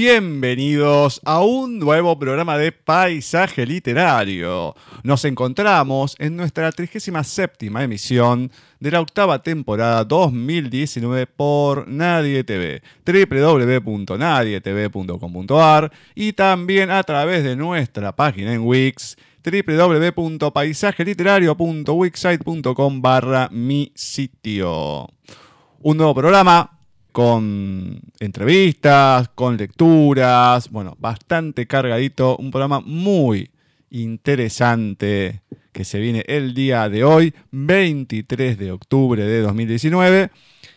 Bienvenidos a un nuevo programa de Paisaje Literario. Nos encontramos en nuestra 37 emisión de la octava temporada 2019 por Nadie TV, www.nadietv.com.ar y también a través de nuestra página en Wix www.paisajeliterario.wixsite.com barra mi sitio. Un nuevo programa con entrevistas, con lecturas, bueno, bastante cargadito, un programa muy interesante que se viene el día de hoy, 23 de octubre de 2019,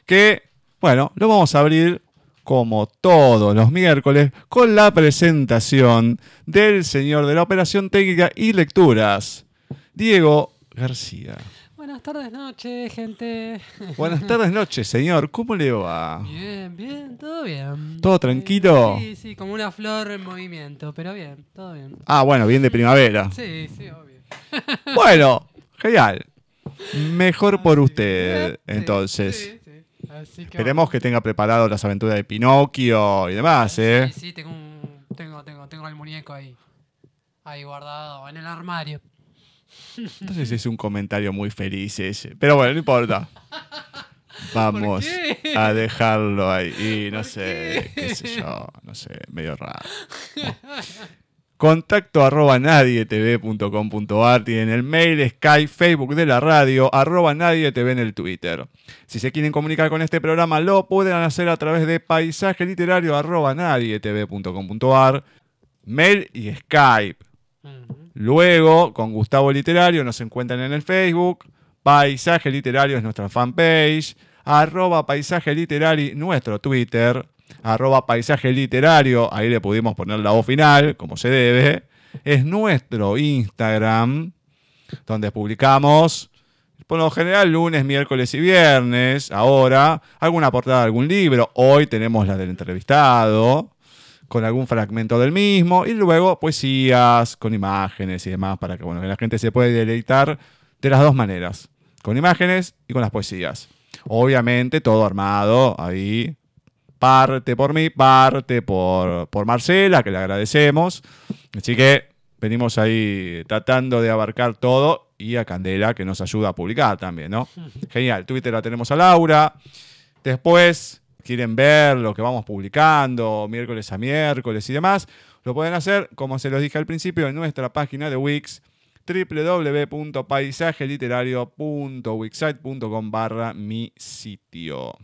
que, bueno, lo vamos a abrir como todos los miércoles con la presentación del señor de la operación técnica y lecturas, Diego García. Buenas tardes, noches, gente. Buenas tardes, noches, señor. ¿Cómo le va? Bien, bien, todo bien. ¿Todo tranquilo? Sí, sí, como una flor en movimiento, pero bien, todo bien. Ah, bueno, bien de primavera. Sí, sí, obvio. Bueno, genial. Mejor por usted, entonces. Sí, sí. Así que Esperemos que tenga preparado las aventuras de Pinocchio y demás. ¿eh? Sí, sí, tengo, un, tengo, tengo, tengo el muñeco ahí. Ahí guardado en el armario. Entonces es un comentario muy feliz ese. Pero bueno, no importa. Vamos a dejarlo ahí. Y no ¿Por sé, qué? qué sé yo, no sé, medio raro. Contacto arroba nadietv.com.ar Tienen el mail, Skype, Facebook de la radio, arroba nadietv en el Twitter. Si se quieren comunicar con este programa, lo pueden hacer a través de paisaje literario arroba nadietv.com.ar, mail y Skype. Luego, con Gustavo Literario, nos encuentran en el Facebook. Paisaje Literario es nuestra fanpage. Arroba Paisaje Literario, nuestro Twitter. Arroba Paisaje Literario, ahí le pudimos poner la voz final, como se debe. es nuestro Instagram, donde publicamos por lo general lunes, miércoles y viernes, ahora, alguna portada de algún libro. Hoy tenemos la del entrevistado, con algún fragmento del mismo, y luego poesías con imágenes y demás, para que, bueno, que la gente se pueda deleitar de las dos maneras, con imágenes y con las poesías. Obviamente todo armado ahí, parte por mí, parte por, por Marcela, que le agradecemos. Así que venimos ahí tratando de abarcar todo y a Candela, que nos ayuda a publicar también, ¿no? Genial, Twitter la tenemos a Laura. Después, quieren ver lo que vamos publicando miércoles a miércoles y demás, lo pueden hacer, como se los dije al principio, en nuestra página de Wix www.paisajeliterario.wixsite.com barra mi sitio.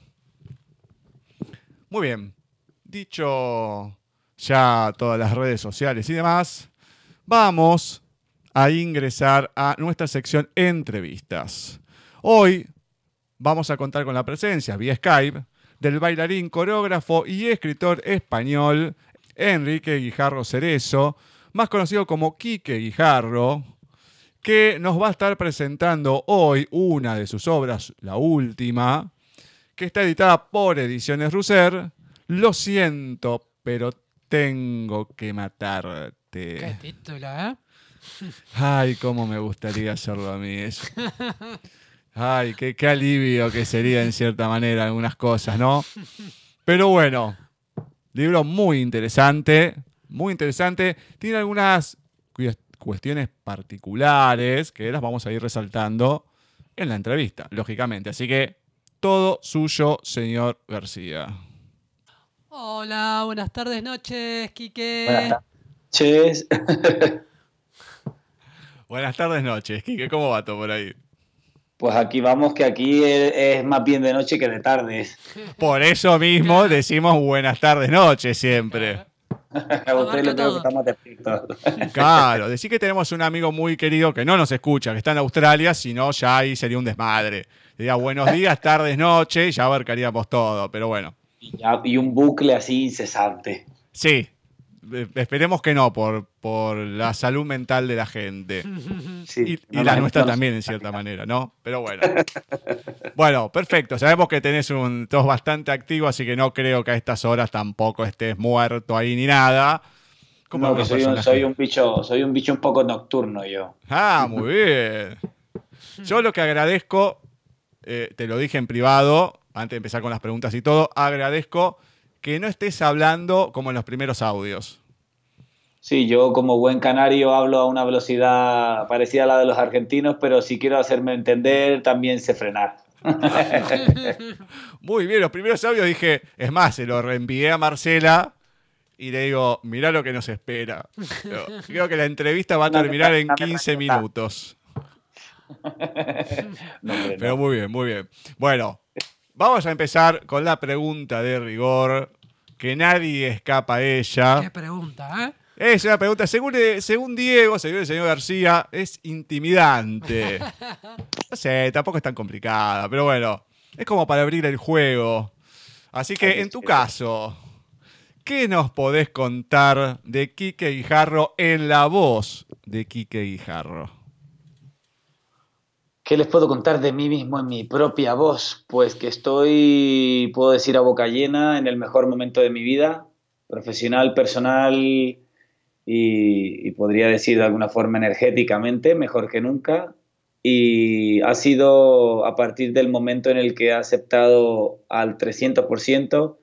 Muy bien, dicho ya todas las redes sociales y demás, vamos a ingresar a nuestra sección entrevistas. Hoy vamos a contar con la presencia vía Skype del bailarín, coreógrafo y escritor español Enrique Guijarro Cerezo, más conocido como Quique Guijarro, que nos va a estar presentando hoy una de sus obras, la última, que está editada por Ediciones Russer. Lo siento, pero tengo que matarte. Qué título, ¿eh? Ay, cómo me gustaría hacerlo a mí eso. Ay, qué, qué alivio que sería en cierta manera algunas cosas, ¿no? Pero bueno, libro muy interesante, muy interesante. Tiene algunas cues- cuestiones particulares que las vamos a ir resaltando en la entrevista, lógicamente. Así que todo suyo, señor García. Hola, buenas tardes, noches, Quique. Buenas noches. Buenas tardes, noches. Quique, ¿cómo va todo por ahí? Pues aquí vamos, que aquí es, más bien de noche que de tarde. Por eso mismo decimos buenas tardes, noches siempre. A usted le tengo todo. que estar más despierto. Claro, decir que tenemos un amigo muy querido que no nos escucha, que está en Australia, si no ya ahí sería un desmadre. Diría buenos días, tardes, noches, ya abarcaríamos todo, pero bueno. Y, ya- y un bucle así incesante. Sí, esperemos que no, por, por la salud mental de la gente. Sí, Y, y no, la nuestra también, en cierta manera, ¿no? Pero bueno. Bueno, perfecto. Sabemos que tenés un tos bastante activo, así que no creo que a estas horas tampoco estés muerto ahí ni nada. Como No, que soy un, soy un bicho, soy un bicho un poco nocturno yo. Ah, muy bien. Yo lo que agradezco, eh, te lo dije en privado, antes de empezar con las preguntas y todo, agradezco que no estés hablando como en los primeros audios. Sí, yo como buen canario hablo a una velocidad parecida a la de los argentinos, pero si quiero hacerme entender, también sé frenar. Muy bien, los primeros audios dije, es más, se lo reenvié a Marcela y le digo, mirá lo que nos espera. Creo que la entrevista va a terminar en una 15 anécdota. minutos. Pero muy bien, muy bien. Bueno, vamos a empezar con la pregunta de rigor, que nadie escapa a ella. Qué pregunta, ¿eh? Es una pregunta, según, según Diego, según el señor García, es intimidante. No sé, tampoco es tan complicada, pero bueno, es como para abrir el juego. Así que, en tu caso, ¿qué nos podés contar de Quique Guijarro en la voz de Quique Guijarro? ¿Qué les puedo contar de mí mismo en mi propia voz? Pues que estoy, puedo decir a boca llena, en el mejor momento de mi vida, profesional, personal y, y podría decir de alguna forma energéticamente, mejor que nunca. Y ha sido a partir del momento en el que he aceptado al 300%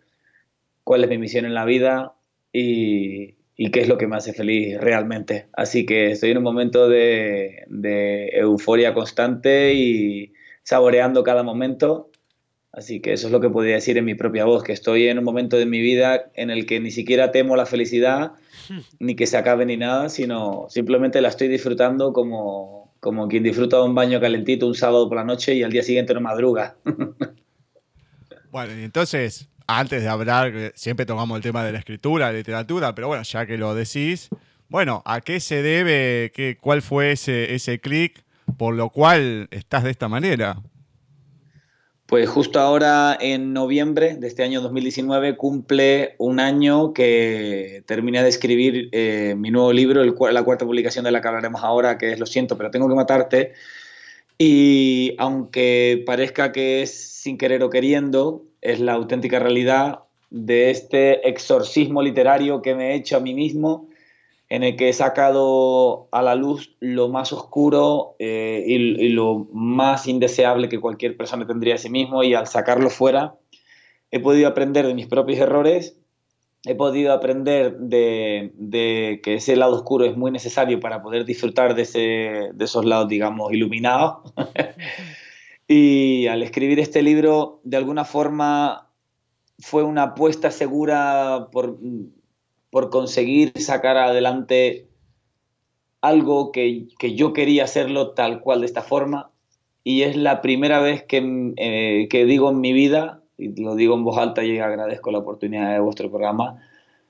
cuál es mi misión en la vida y, y qué es lo que me hace feliz realmente. Así que estoy en un momento de, de euforia constante y saboreando cada momento. Así que eso es lo que podría decir en mi propia voz, que estoy en un momento de mi vida en el que ni siquiera temo la felicidad, ni que se acabe ni nada, sino simplemente la estoy disfrutando como, como quien disfruta un baño calentito un sábado por la noche y al día siguiente no madruga. Bueno, y entonces, antes de hablar, siempre tomamos el tema de la escritura, literatura, pero bueno, ya que lo decís, bueno, ¿a qué se debe, qué, cuál fue ese, ese clic por lo cual estás de esta manera? Pues justo ahora en noviembre de este año 2019 cumple un año que terminé de escribir eh, mi nuevo libro, el, la cuarta publicación de la que hablaremos ahora, que es Lo siento, pero tengo que matarte. Y aunque parezca que es sin querer o queriendo, es la auténtica realidad de este exorcismo literario que me he hecho a mí mismo en el que he sacado a la luz lo más oscuro eh, y, lo más indeseable que cualquier persona tendría a sí mismo y al sacarlo fuera he podido aprender de mis propios errores, he podido aprender de, que ese lado oscuro es muy necesario para poder disfrutar de, ese, de esos lados, digamos, iluminados. Y al escribir este libro, de alguna forma fue una apuesta segura por por conseguir sacar adelante algo que, yo quería hacerlo tal cual de esta forma. Y es la primera vez que, eh, que digo en mi vida, y lo digo en voz alta y agradezco la oportunidad de vuestro programa,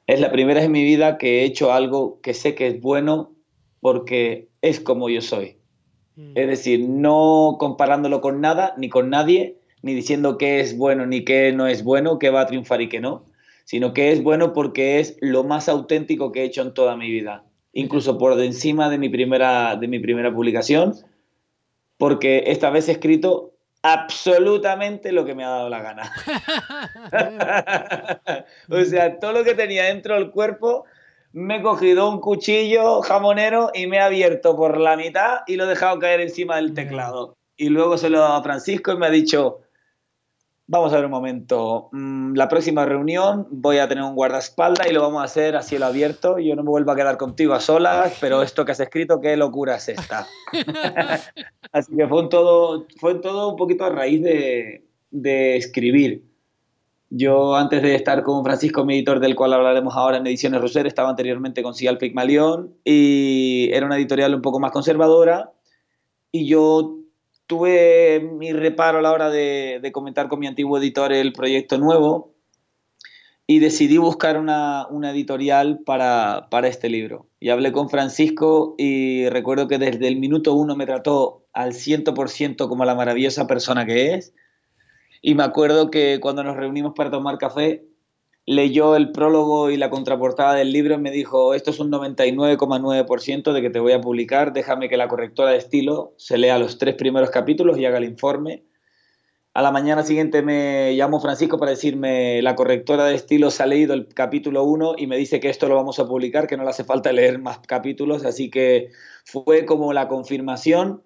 es la primera vez en mi vida que he hecho algo que sé que es bueno porque es como yo soy. Mm. Es decir, no comparándolo con nada, ni con nadie, ni diciendo qué es bueno ni qué no es bueno, qué va a triunfar y qué no, sino que es bueno porque es lo más auténtico que he hecho en toda mi vida, incluso por encima de mi primera, de mi primera publicación, porque esta vez he escrito absolutamente lo que me ha dado la gana. o sea, todo lo que tenía dentro del cuerpo, me he cogido un cuchillo jamonero y me he abierto por la mitad y lo he dejado caer encima del teclado. Y luego se lo he dado a Francisco y me ha dicho, Vamos a ver un momento. Mm, la próxima reunión voy a tener un guardaespaldas y lo vamos a hacer a cielo abierto. Yo no me vuelvo a quedar contigo a solas, pero esto que has escrito, qué locura es esta. Así que fue todo, fue todo un poquito a raíz de, de escribir. Yo antes de estar con Francisco, mi editor, del cual hablaremos ahora en Ediciones Roser, estaba anteriormente con Cial Pigmalión y era una editorial un poco más conservadora. Y yo tuve mi reparo a la hora de, comentar con mi antiguo editor el proyecto nuevo y decidí buscar una, editorial para, este libro. Y hablé con Francisco y recuerdo que desde el minuto uno me trató al 100% como la maravillosa persona que es. Y me acuerdo que cuando nos reunimos para tomar café, leyó el prólogo y la contraportada del libro y me dijo, esto es un 99,9% de que te voy a publicar, déjame que la correctora de estilo se lea los tres primeros capítulos y haga el informe. A la mañana siguiente me llamó Francisco para decirme, la correctora de estilo se ha leído el capítulo 1 y me dice que esto lo vamos a publicar, que no le hace falta leer más capítulos, así que fue como la confirmación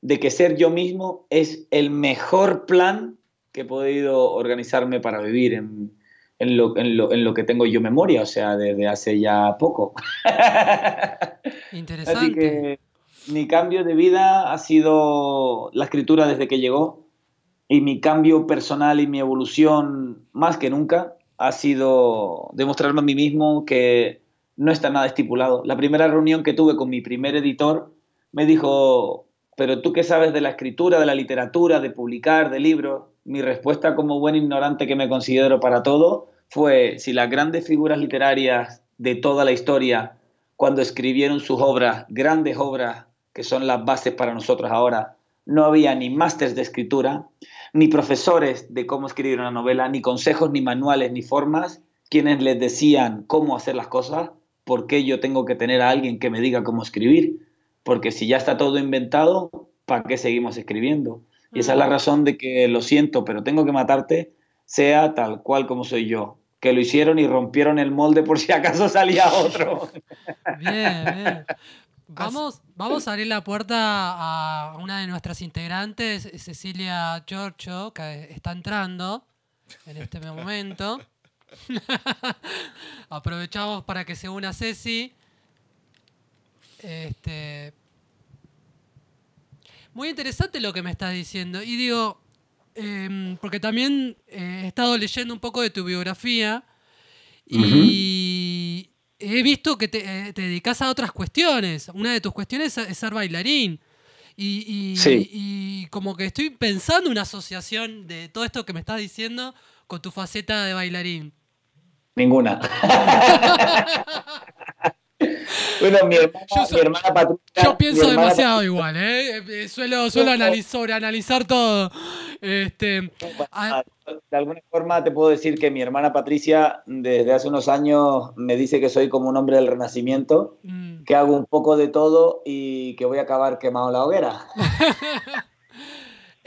de que ser yo mismo es el mejor plan que he podido organizarme para vivir en, en lo, en, lo, en lo, que tengo yo memoria, o sea, desde hace ya poco. Interesante. Así que mi cambio de vida ha sido la escritura desde que llegó y mi cambio personal y mi evolución más que nunca ha sido demostrarme a mí mismo que no está nada estipulado. La primera reunión que tuve con mi primer editor me dijo, pero tú qué sabes de la escritura, de la literatura, de publicar, de libros. Mi respuesta como buen ignorante que me considero para todo fue si las grandes figuras literarias de toda la historia, cuando escribieron sus obras, grandes obras que son las bases para nosotros ahora, no había ni másteres de escritura, ni profesores de cómo escribir una novela, ni consejos, ni manuales, ni formas, quienes les decían cómo hacer las cosas, ¿por qué yo tengo que tener a alguien que me diga cómo escribir? Porque si ya está todo inventado, ¿para qué seguimos escribiendo? Y esa es la razón de que lo siento, pero tengo que matarte, sea tal cual como soy yo que lo hicieron y rompieron el molde por si acaso salía otro. Bien, bien. Vamos, vamos a abrir la puerta a una de nuestras integrantes, Cecilia Giorgio, que está entrando en este momento. Aprovechamos para que se una Ceci. Este, muy interesante lo que me estás diciendo. Y digo, Em, porque también eh, he estado leyendo un poco de tu biografía y he visto que eh, te, dedicas a otras cuestiones. Una de tus cuestiones es ser bailarín. Y, y, como que estoy pensando una asociación de todo esto que me estás diciendo con tu faceta de bailarín. Ninguna. bueno, mi hermana, yo, mi hermana Patricia. Yo pienso demasiado igual, ¿eh? eh suelo, suelo analizar, analizar todo. Este, ah, de alguna forma te puedo decir que mi hermana Patricia, desde hace unos años, me dice que soy como un hombre del renacimiento, mm. que hago un poco de todo y que voy a acabar quemado la hoguera.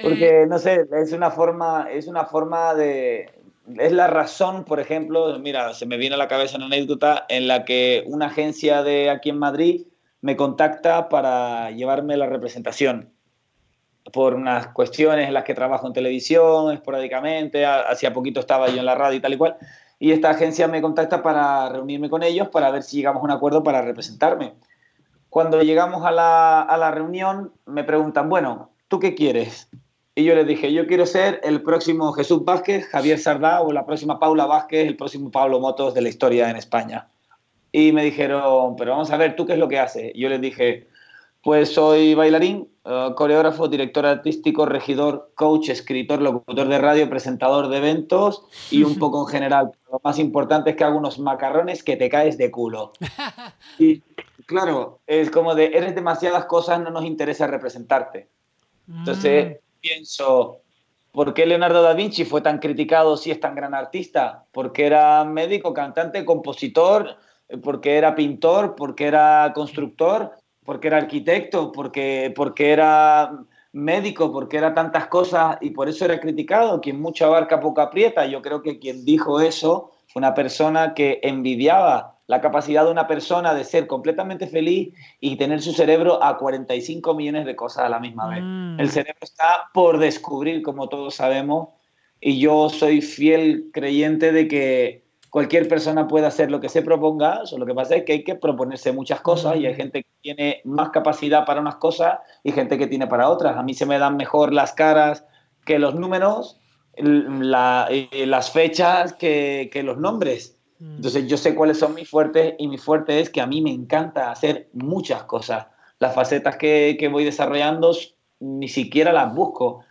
Porque, eh, no sé, es una forma, es una forma de, es la razón, por ejemplo, mira, se me viene a la cabeza una anécdota en la que una agencia de aquí en Madrid me contacta para llevarme la representación por unas cuestiones en las que trabajo en televisión esporádicamente, hacía poquito estaba yo en la radio y tal y cual, y esta agencia me contacta para reunirme con ellos para ver si llegamos a un acuerdo para representarme. Cuando llegamos a la, a la reunión me preguntan, bueno, ¿tú qué quieres? Y yo les dije, yo quiero ser el próximo Jesús Vázquez, Javier Sardá o la próxima Paula Vázquez, el próximo Pablo Motos de la historia en España. Y me dijeron, pero vamos a ver, ¿tú qué es lo que haces? Y yo les dije, pues soy bailarín, eh, coreógrafo, director artístico, regidor, coach, escritor, locutor de radio, presentador de eventos y un poco en general. Lo más importante es que hago unos macarrones que te caes de culo. Y claro, es como de, eres demasiadas cosas, no nos interesa representarte. Entonces, mm pienso, ¿por qué Leonardo da Vinci fue tan criticado si es tan gran artista? Porque era médico, cantante, compositor, porque era pintor, porque era constructor, porque era arquitecto, porque, porque era médico, porque era tantas cosas y por eso era criticado. Quien mucho abarca, poco aprieta. Yo creo que quien dijo eso fue una persona que envidiaba la capacidad de una persona de ser completamente feliz y tener su cerebro a 45 millones de cosas a la misma vez. Mm. El cerebro está por descubrir, como todos sabemos, y yo soy fiel creyente de que cualquier persona puede hacer lo que se proponga, solo lo que pasa es que hay que proponerse muchas cosas y hay mm. gente que tiene más capacidad para unas cosas y gente que tiene para otras. A mí se me dan mejor las caras que los números, eh, las fechas que, que los nombres. Mm. Entonces yo sé cuáles son mis fuertes y mi fuerte es que a mí me encanta hacer muchas cosas. Las facetas que, que voy desarrollando ni siquiera las busco.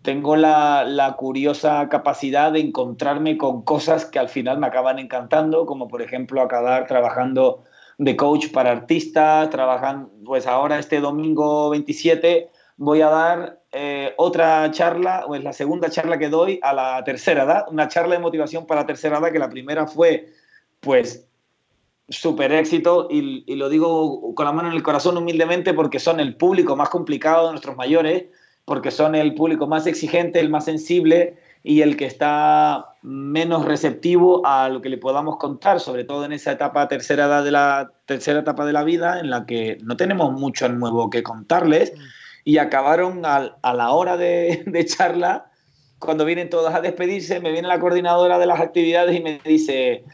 Tengo la, la, curiosa capacidad de encontrarme con cosas que al final me acaban encantando, como por ejemplo acabar trabajando de coach para artistas, trabajan, pues ahora este domingo 27 voy a dar eh, otra charla, o es la segunda charla que doy a la tercera edad, una charla de motivación para la tercera edad, que la primera fue pues súper éxito y, lo digo con la mano en el corazón humildemente porque son el público más complicado de nuestros mayores, porque son el público más exigente, el más sensible y el que está menos receptivo a lo que le podamos contar, sobre todo en esa etapa tercera de la tercera etapa de la vida en la que no tenemos mucho nuevo que contarles y acabaron a la hora de, de charla cuando vienen todas a despedirse, me viene la coordinadora de las actividades y me dice,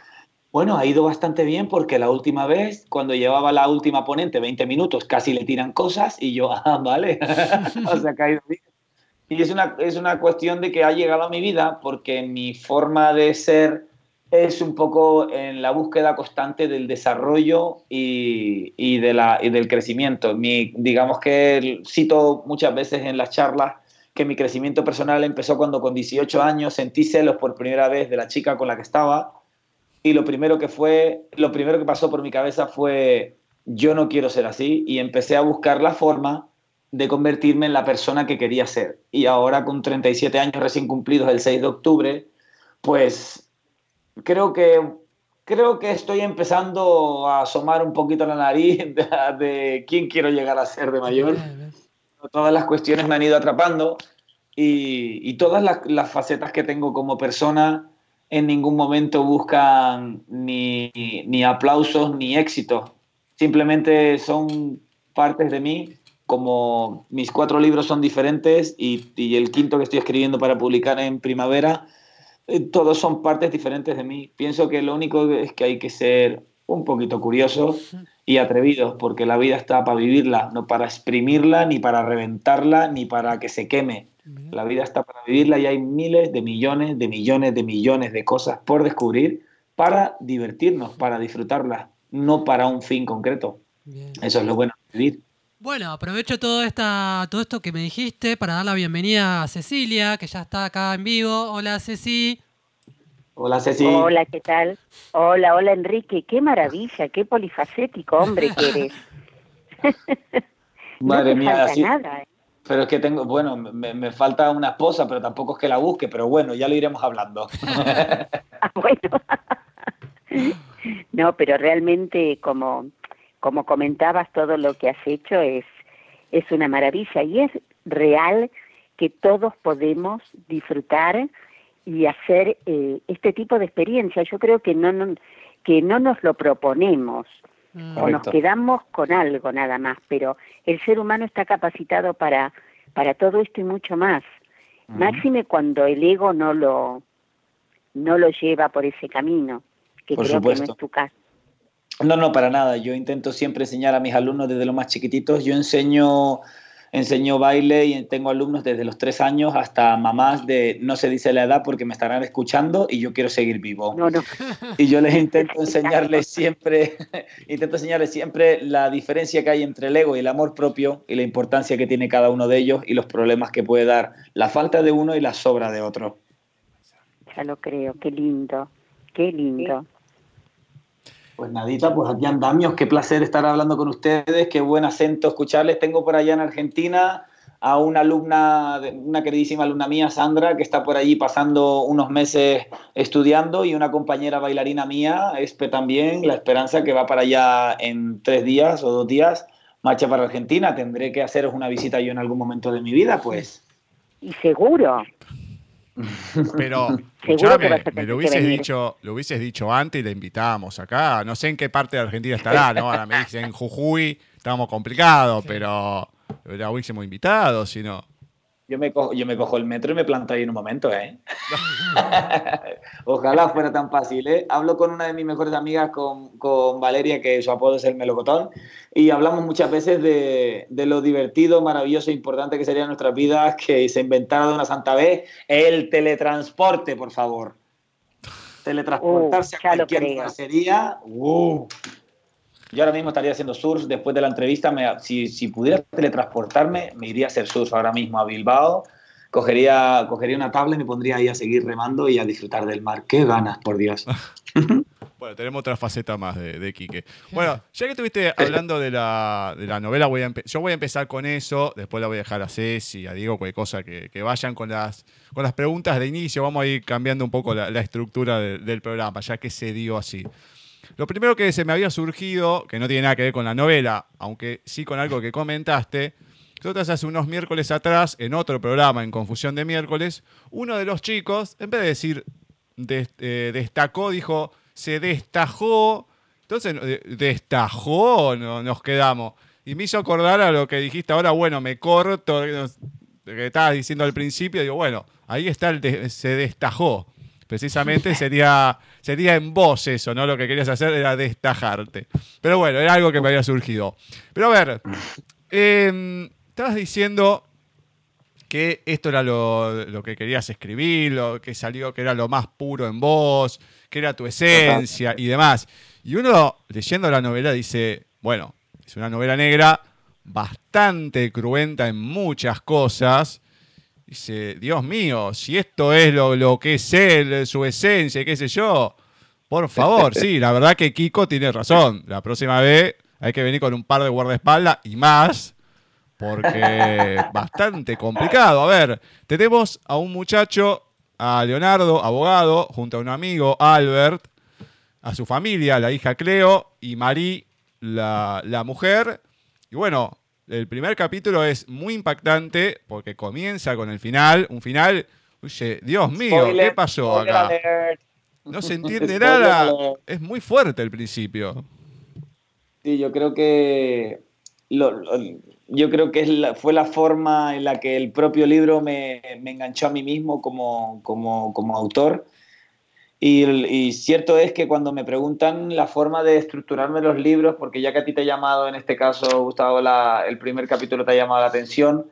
bueno, ha ido bastante bien porque la última vez, cuando llevaba la última ponente 20 minutos, casi le tiran cosas y yo, ah, vale, o sea, ha ido bien. Y es una, es una cuestión de que ha llegado a mi vida porque mi forma de ser es un poco en la búsqueda constante del desarrollo y, y, de la, y del crecimiento. Mi, digamos que cito muchas veces en las charlas que mi crecimiento personal empezó cuando con 18 años sentí celos por primera vez de la chica con la que estaba y lo primero que fue, lo primero que pasó por mi cabeza fue, yo no quiero ser así, y empecé a buscar la forma de convertirme en la persona que quería ser. Y ahora con 37 años recién cumplidos el 6 de octubre, pues creo que, creo que estoy empezando a asomar un poquito la nariz de, quién quiero llegar a ser de mayor. Todas las cuestiones me han ido atrapando y, y todas las, las, facetas que tengo como persona en ningún momento buscan ni, ni aplausos ni éxitos. Simplemente son partes de mí, como mis cuatro libros son diferentes y, y el quinto que estoy escribiendo para publicar en primavera, eh, todos son partes diferentes de mí. Pienso que lo único es que hay que ser un poquito curiosos y atrevidos, porque la vida está para vivirla, no para exprimirla, ni para reventarla, ni para que se queme. La vida está para vivirla y hay miles de millones, de millones, de millones de cosas por descubrir para divertirnos, para disfrutarla, no para un fin concreto. Eso es lo bueno de vivir. Bueno, aprovecho todo, esta, todo esto que me dijiste para dar la bienvenida a Cecilia, que ya está acá en vivo. Hola, Ceci. Hola Ceci. Hola, ¿qué tal? Hola, hola Enrique, qué maravilla, qué polifacético hombre que eres. Madre mía, así. Nada, ¿eh? Pero es que tengo, bueno, me, falta una esposa, pero tampoco es que la busque, pero bueno, ya lo iremos hablando. ah, bueno. no, pero realmente como, como comentabas, todo lo que has hecho es, es una maravilla y es real que todos podemos disfrutar y hacer eh, este tipo de experiencia. Yo creo que no, no, que no nos lo proponemos, o nos quedamos con algo nada más, pero el ser humano está capacitado para, para todo esto y mucho más. Máxime cuando el ego no lo, no lo lleva por ese camino, que creo que no es tu caso. No, no, para nada. Yo intento siempre enseñar a mis alumnos desde los más chiquititos. Yo enseño enseño baile y tengo alumnos desde los tres años hasta mamás de no se dice la edad porque me estarán escuchando y yo quiero seguir vivo. No, no. Y yo les intento enseñarles siempre, intento enseñarles siempre la diferencia que hay entre el ego y el amor propio y la importancia que tiene cada uno de ellos y los problemas que puede dar la falta de uno y la sobra de otro. Ya lo creo, qué lindo, qué lindo. Pues nadita, pues aquí andamios, qué placer estar hablando con ustedes, qué buen acento escucharles. Tengo por allá en Argentina a una alumna, una queridísima alumna mía, Sandra, que está por allí pasando unos meses estudiando y una compañera bailarina mía, Espe también, la esperanza que va para allá en tres días o dos días, marcha para Argentina. Tendré que haceros una visita yo en algún momento de mi vida, pues. Y seguro. Pero, escuchame, me lo hubieses, dicho, lo hubieses dicho antes y la invitábamos acá. No sé en qué parte de Argentina estará, ¿no? Ahora me dicen en Jujuy, estamos complicados, pero la hubiésemos invitado, si no. Yo me, cojo, yo me cojo el metro y me planto ahí en un momento, ¿eh? Ojalá fuera tan fácil, ¿eh? Hablo con una de mis mejores amigas, con, con Valeria, que su apodo es el melocotón, y hablamos muchas veces de, de, lo divertido, maravilloso e importante que sería en nuestras vidas que se inventara de una santa vez el teletransporte, por favor. Teletransportarse uh, a cualquier lugar sería... Uh, yo ahora mismo estaría haciendo surf después de la entrevista. si, si, pudiera teletransportarme, me iría a hacer surf ahora mismo a Bilbao. Cogería, cogería una tabla y me pondría ahí a seguir remando y a disfrutar del mar. ¡Qué ganas, por Dios! bueno, tenemos otra faceta más de, de Quique. Bueno, ya que estuviste hablando de la, de la novela, voy a yo voy a empezar con eso. Después la voy a dejar a Ceci, a Diego, cualquier cosa que, que, vayan con las, con las preguntas de inicio. Vamos a ir cambiando un poco la, estructura del programa, ya que se dio así. Lo primero que se me había surgido, que no tiene nada que ver con la novela, aunque sí con algo que comentaste, nosotros hace unos miércoles atrás, en otro programa, en Confusión de Miércoles, uno de los chicos, en vez de decir eh, destacó, dijo se destajó. Entonces, destajó, nos quedamos. Y me hizo acordar a lo que dijiste ahora, bueno, me corto, que estabas diciendo al principio, digo, bueno, ahí está el se destajó. Precisamente sería, sería en voz eso, ¿no? Lo que querías hacer era destajarte. Pero bueno, era algo que me había surgido. Pero a ver, em, estabas diciendo que esto era lo, que querías escribir, lo que salió, que era lo más puro en vos, que era tu esencia y demás. Y uno leyendo la novela dice, bueno, es una novela negra bastante cruenta en muchas cosas, Dice, Dios mío, si esto es lo, que es él, su esencia, qué sé yo, por favor, sí, la verdad que Kiko tiene razón. La próxima vez hay que venir con un par de guardaespaldas y más, porque bastante complicado. A ver, tenemos a un muchacho, a Leonardo, abogado, junto a un amigo, Albert, a su familia, la hija Cleo y Marie, la, la mujer. Y bueno, el primer capítulo es muy impactante porque comienza con el final, un final, oye, Dios mío, ¿qué pasó acá? No se entiende nada, es muy fuerte el principio. Sí, yo creo que yo creo que fue la forma en la que el propio libro me, enganchó a mí mismo como, como, como autor y, cierto es que cuando me preguntan la forma de estructurarme los libros, porque ya que a ti te ha llamado, en este caso, Gustavo, el primer capítulo te ha llamado la atención,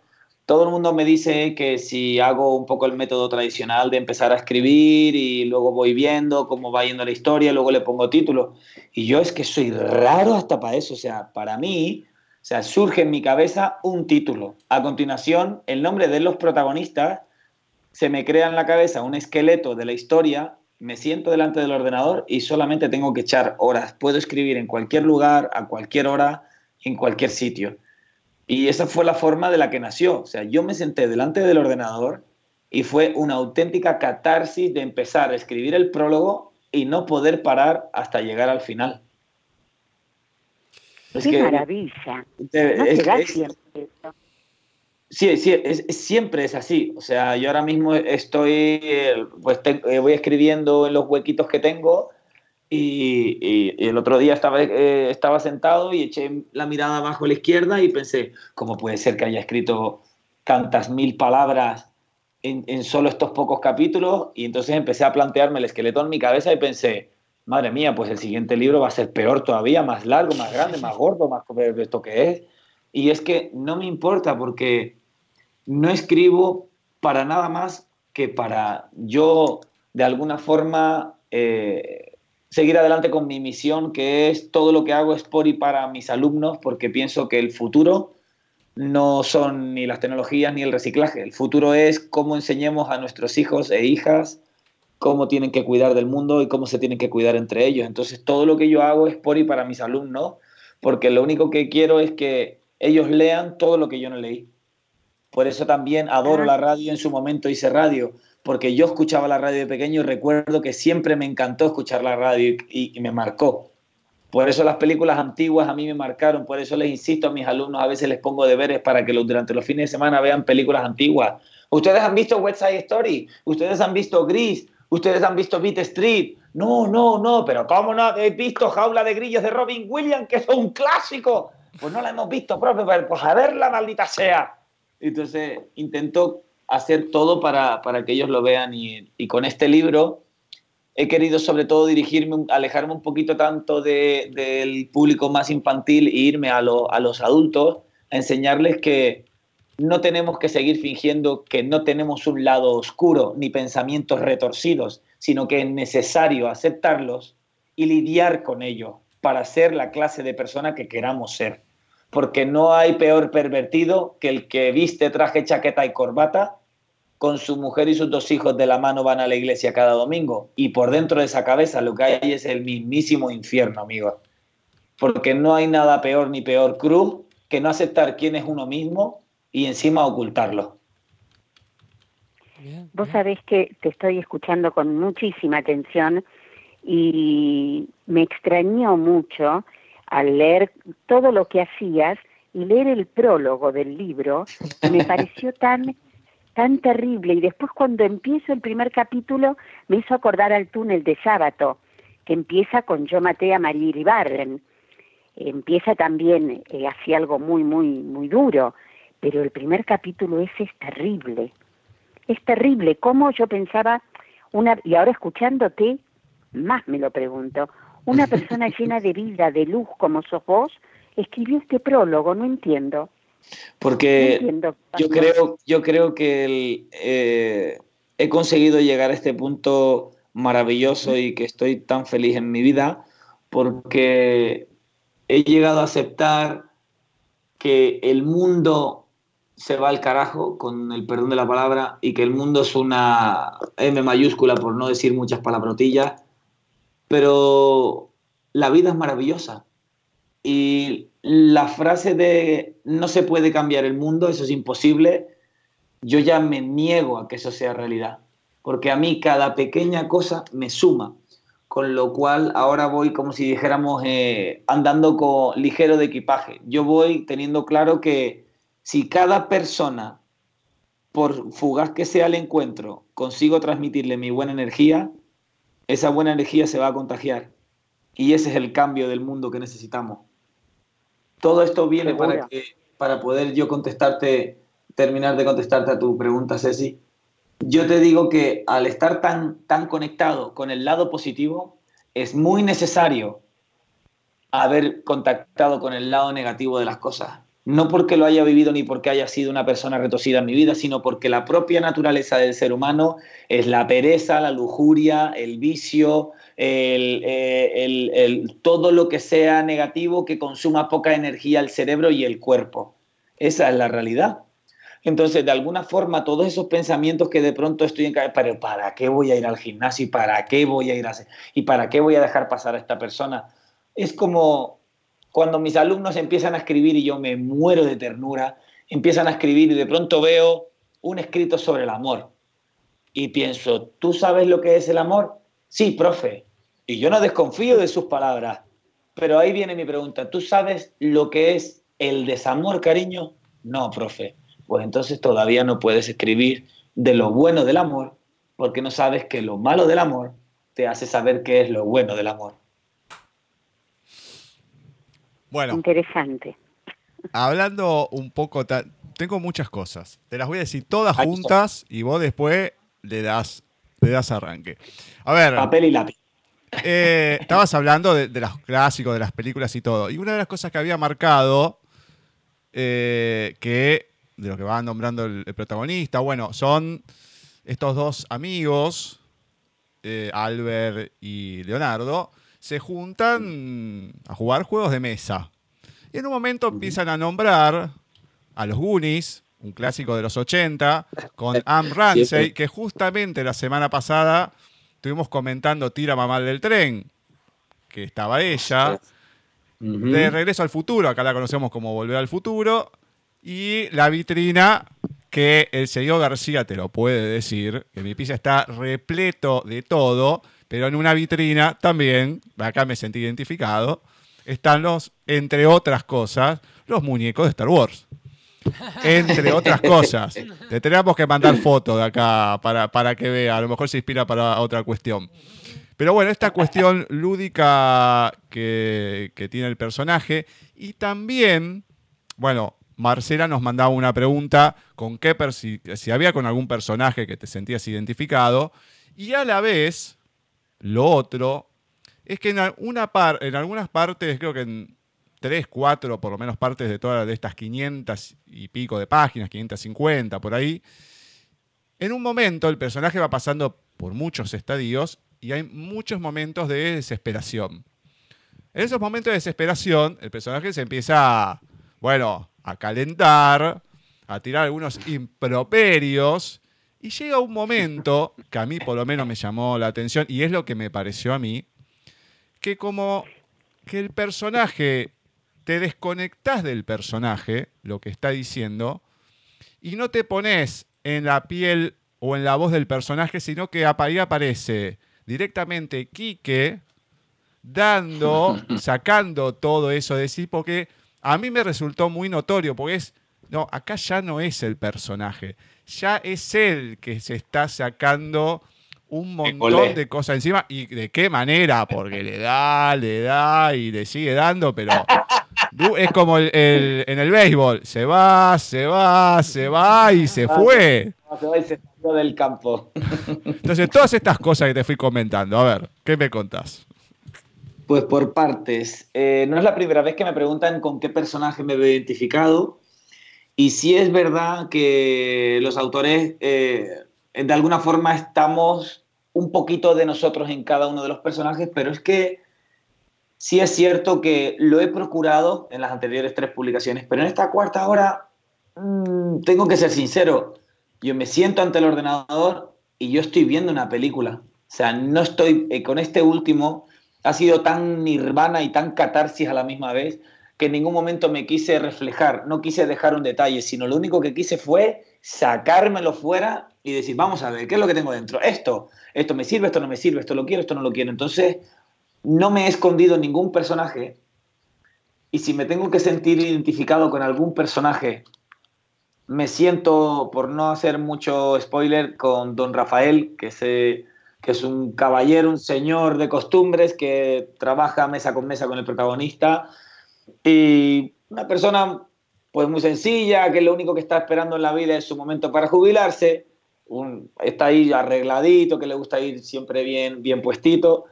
todo el mundo me dice que si hago un poco el método tradicional de empezar a escribir y luego voy viendo cómo va yendo la historia, luego le pongo título. Y yo es que soy raro hasta para eso. O sea, para mí, o sea, surge en mi cabeza un título. A continuación, el nombre de los protagonistas, se me crea en la cabeza un esqueleto de la historia me siento delante del ordenador y solamente tengo que echar horas. Puedo escribir en cualquier lugar, a cualquier hora, en cualquier sitio. Y esa fue la forma de la que nació. O sea, yo me senté delante del ordenador y fue una auténtica catarsis de empezar a escribir el prólogo y no poder parar hasta llegar al final. ¡Qué maravilla! Sí, sí, es, siempre es así. O sea, yo ahora mismo estoy, pues eh, voy escribiendo en los huequitos que tengo y, el otro día estaba, eh, estaba sentado y eché la mirada abajo a la izquierda y pensé, ¿cómo puede ser que haya escrito tantas mil palabras en, en solo estos pocos capítulos? Y entonces empecé a plantearme el esqueleto en mi cabeza y pensé, madre mía, pues el siguiente libro va a ser peor todavía, más largo, más grande, más gordo, más esto que es. Y es que no me importa porque no escribo para nada más que para yo, de alguna forma, eh, seguir adelante con mi misión, que es todo lo que hago es por y para mis alumnos, porque pienso que el futuro no son ni las tecnologías ni el reciclaje. El futuro es cómo enseñemos a nuestros hijos e hijas cómo tienen que cuidar del mundo y cómo se tienen que cuidar entre ellos. Entonces, todo lo que yo hago es por y para mis alumnos, porque lo único que quiero es que ellos lean todo lo que yo no leí. Por eso también adoro la radio, en su momento hice radio, porque yo escuchaba la radio de pequeño y recuerdo que siempre me encantó escuchar la radio y, me marcó. Por eso las películas antiguas a mí me marcaron, por eso les insisto a mis alumnos, a veces les pongo deberes para que durante los fines de semana vean películas antiguas. Ustedes han visto West Side Story, ustedes han visto Gris, ustedes han visto Beat Street. No, no, no, pero ¿cómo no habéis visto Jaula de Grillos de Robin Williams, que es un clásico? Pues no la hemos visto, profe, pues a ver la maldita sea. Entonces intento hacer todo para, que ellos lo vean y, con este libro he querido sobre todo dirigirme, alejarme un poquito tanto del público más infantil e irme a, a los adultos, a enseñarles que no tenemos que seguir fingiendo que no tenemos un lado oscuro ni pensamientos retorcidos, sino que es necesario aceptarlos y lidiar con ellos para ser la clase de persona que queramos ser porque no hay peor pervertido que el que viste traje, chaqueta y corbata, con su mujer y sus dos hijos de la mano van a la iglesia cada domingo, y por dentro de esa cabeza lo que hay es el mismísimo infierno, amigo. Porque no hay nada peor ni peor cruz que no aceptar quién es uno mismo y encima ocultarlo. Vos sabés que te estoy escuchando con muchísima atención y me extrañó mucho al leer todo lo que hacías y leer el prólogo del libro, me pareció tan tan terrible. Y después cuando empiezo el primer capítulo me hizo acordar al túnel de sábado que empieza con yo maté a María Iribarren. Empieza también eh, así algo muy muy muy duro pero el primer capítulo ese es terrible. Es terrible. Cómo yo pensaba una y ahora escuchándote más me lo pregunto una persona llena de vida, de luz como sos vos, escribió este prólogo, no entiendo. Porque yo, creo, yo creo que eh, he conseguido llegar a este punto maravilloso y que estoy tan feliz en mi vida porque he llegado a aceptar que el mundo se va al carajo, con el perdón de la palabra, y que el mundo es una M mayúscula, por no decir muchas palabrotillas, pero la vida es maravillosa. Y la frase de no se puede cambiar el mundo, eso es imposible, yo ya me niego a que eso sea realidad, porque a mí cada pequeña cosa me suma, con lo cual ahora voy como si dijéramos eh, andando con ligero de equipaje. Yo voy teniendo claro que si cada persona, por fugaz que sea el encuentro, consigo transmitirle mi buena energía, esa buena energía se va a contagiar. Y ese es el cambio del mundo que necesitamos. Todo esto viene para, que, para poder yo contestarte, terminar de contestarte a tu pregunta, Ceci. Yo te digo que al estar tan, tan conectado con el lado positivo, es muy necesario haber contactado con el lado negativo de las cosas no porque lo haya vivido ni porque haya sido una persona retosida en mi vida, sino porque la propia naturaleza del ser humano es la pereza, la lujuria, el vicio, eh, todo lo que sea negativo que consuma poca energía el cerebro y el cuerpo. Esa es la realidad. Entonces, de alguna forma, todos esos pensamientos que de pronto estoy en cabeza, ¿para qué voy a ir al gimnasio? ¿Y para qué voy a ir a ¿Y para qué voy a dejar pasar a esta persona? Es como cuando mis alumnos empiezan a escribir y yo me muero de ternura, empiezan a escribir y de pronto veo un escrito sobre el amor. Y pienso, ¿tú sabes lo que es el amor? Sí, profe. Y yo no desconfío de sus palabras. Pero ahí viene mi pregunta, ¿tú sabes lo que es el desamor, cariño? No, profe pues entonces todavía no puedes escribir de lo bueno del amor, porque no sabes que lo malo del amor te hace saber qué es lo bueno del amor. Bueno. Interesante. Hablando un poco, tengo muchas cosas. Te las voy a decir todas juntas y vos después le das, le das arranque. A ver. Papel y lápiz. Eh, estabas hablando de, los clásicos, de las películas y todo. Y una de las cosas que había marcado, eh, que de lo que va nombrando el, protagonista. Bueno, son estos dos amigos, eh, Albert y Leonardo, se juntan a jugar juegos de mesa. Y en un momento empiezan a nombrar a los Goonies, un clásico de los 80, con Am Ramsey, que justamente la semana pasada estuvimos comentando Tira Mamá del Tren, que estaba ella. De Regreso al Futuro, acá la conocemos como Volver al Futuro. Y la vitrina, que el señor García te lo puede decir, que mi piso está repleto de todo, pero en una vitrina también, acá me sentí identificado, están los, entre otras cosas, los muñecos de Star Wars. Entre otras cosas. Te tenemos que mandar fotos de acá para, para que vea, a lo mejor se inspira para otra cuestión. Pero bueno, esta cuestión lúdica que, que tiene el personaje y también, bueno, Marcela nos mandaba una pregunta con qué si, si había con algún personaje que te sentías identificado. Y a la vez, lo otro, es que en, una en algunas partes, creo que en tres, cuatro, por lo menos partes de todas de estas 500 y pico de páginas, 550 por ahí, en un momento el personaje va pasando por muchos estadios y hay muchos momentos de desesperación. En esos momentos de desesperación, el personaje se empieza, bueno, a calentar, a tirar algunos improperios. Y llega un momento que a mí por lo menos me llamó la atención y es lo que me pareció a mí, que como que el personaje, te desconectas del personaje, lo que está diciendo, y no te pones en la piel o en la voz del personaje, sino que ahí aparece directamente Quique dando, sacando todo eso de sí, porque a mí me resultó muy notorio, porque es, no, acá ya no es el personaje, ya es él que se está sacando un montón de cosas encima y de qué manera, porque le da, le da y le sigue dando, pero es como el, en el béisbol, se va, se va, se va y se fue. Se va y se fue del campo. Entonces, todas estas cosas que te fui comentando, a ver, ¿qué me contás? Pues por partes. Eh, no es la primera vez que me preguntan con qué personaje me he identificado. Y sí es verdad que los autores, eh, de alguna forma, estamos un poquito de nosotros en cada uno de los personajes, pero es que sí es cierto que lo he procurado en las anteriores tres publicaciones, pero en esta cuarta hora mm, tengo que ser sincero. Yo me siento ante el ordenador y yo estoy viendo una película. O sea, no estoy, eh, con este último, ha sido tan nirvana y tan catarsis a la misma vez que en ningún momento me quise reflejar, no quise dejar un detalle, sino lo único que quise fue sacármelo fuera y decir, vamos a ver, ¿qué es lo que tengo dentro? Esto, esto me sirve, esto no me sirve, esto lo quiero, esto no lo quiero. Entonces, no me he escondido ningún personaje y si me tengo que sentir identificado con algún personaje, me siento, por no hacer mucho spoiler, con Don Rafael, que se que es un caballero, un señor de costumbres que trabaja mesa con mesa con el protagonista y una persona pues muy sencilla, que lo único que está esperando en la vida es su momento para jubilarse, está ahí arregladito, que le gusta ir siempre bien, bien puestito,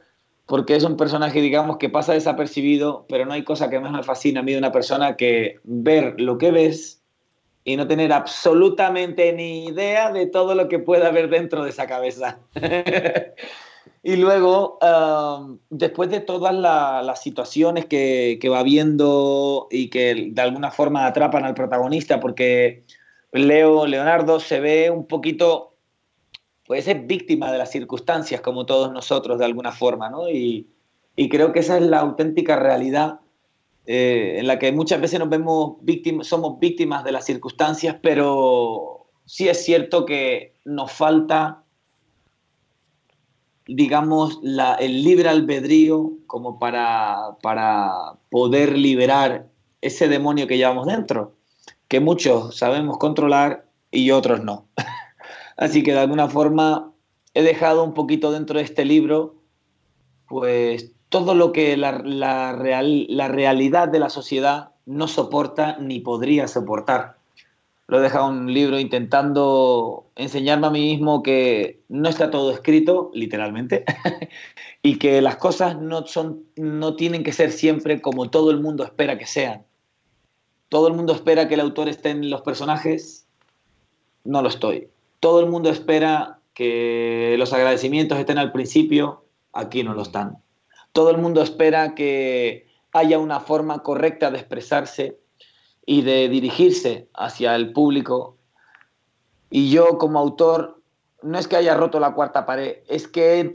porque es un personaje, digamos, que pasa desapercibido, pero no hay cosa que más me fascina a mí de una persona que ver lo que ves y no tener absolutamente ni idea de todo lo que pueda haber dentro de esa cabeza. y luego, después de todas las situaciones que, que, va viendo y que de alguna forma atrapan al protagonista, porque Leo, Leonardo se ve un poquito, puede ser víctima de las circunstancias, como todos nosotros de alguna forma, ¿no? Y, y creo que esa es la auténtica realidad eh, en la que muchas veces nos vemos víctimas, somos víctimas de las circunstancias, pero sí es cierto que nos falta, digamos, la, el libre albedrío como para, para poder liberar ese demonio que llevamos dentro, que muchos sabemos controlar y otros no. Así que de alguna forma he dejado un poquito dentro de este libro, pues todo lo que la, real, la realidad de la sociedad no soporta ni podría soportar. Lo he dejado un libro intentando enseñarme a mí mismo que no está todo escrito, literalmente, y que las cosas no, son, no tienen que ser siempre como todo el mundo espera que sean. Todo el mundo espera que el autor esté en los personajes, no lo estoy. Todo el mundo espera que los agradecimientos estén al principio, aquí no lo están. Todo el mundo espera que haya una forma correcta de expresarse y de dirigirse hacia el público. Y yo como autor, no es que haya roto la cuarta pared, es que he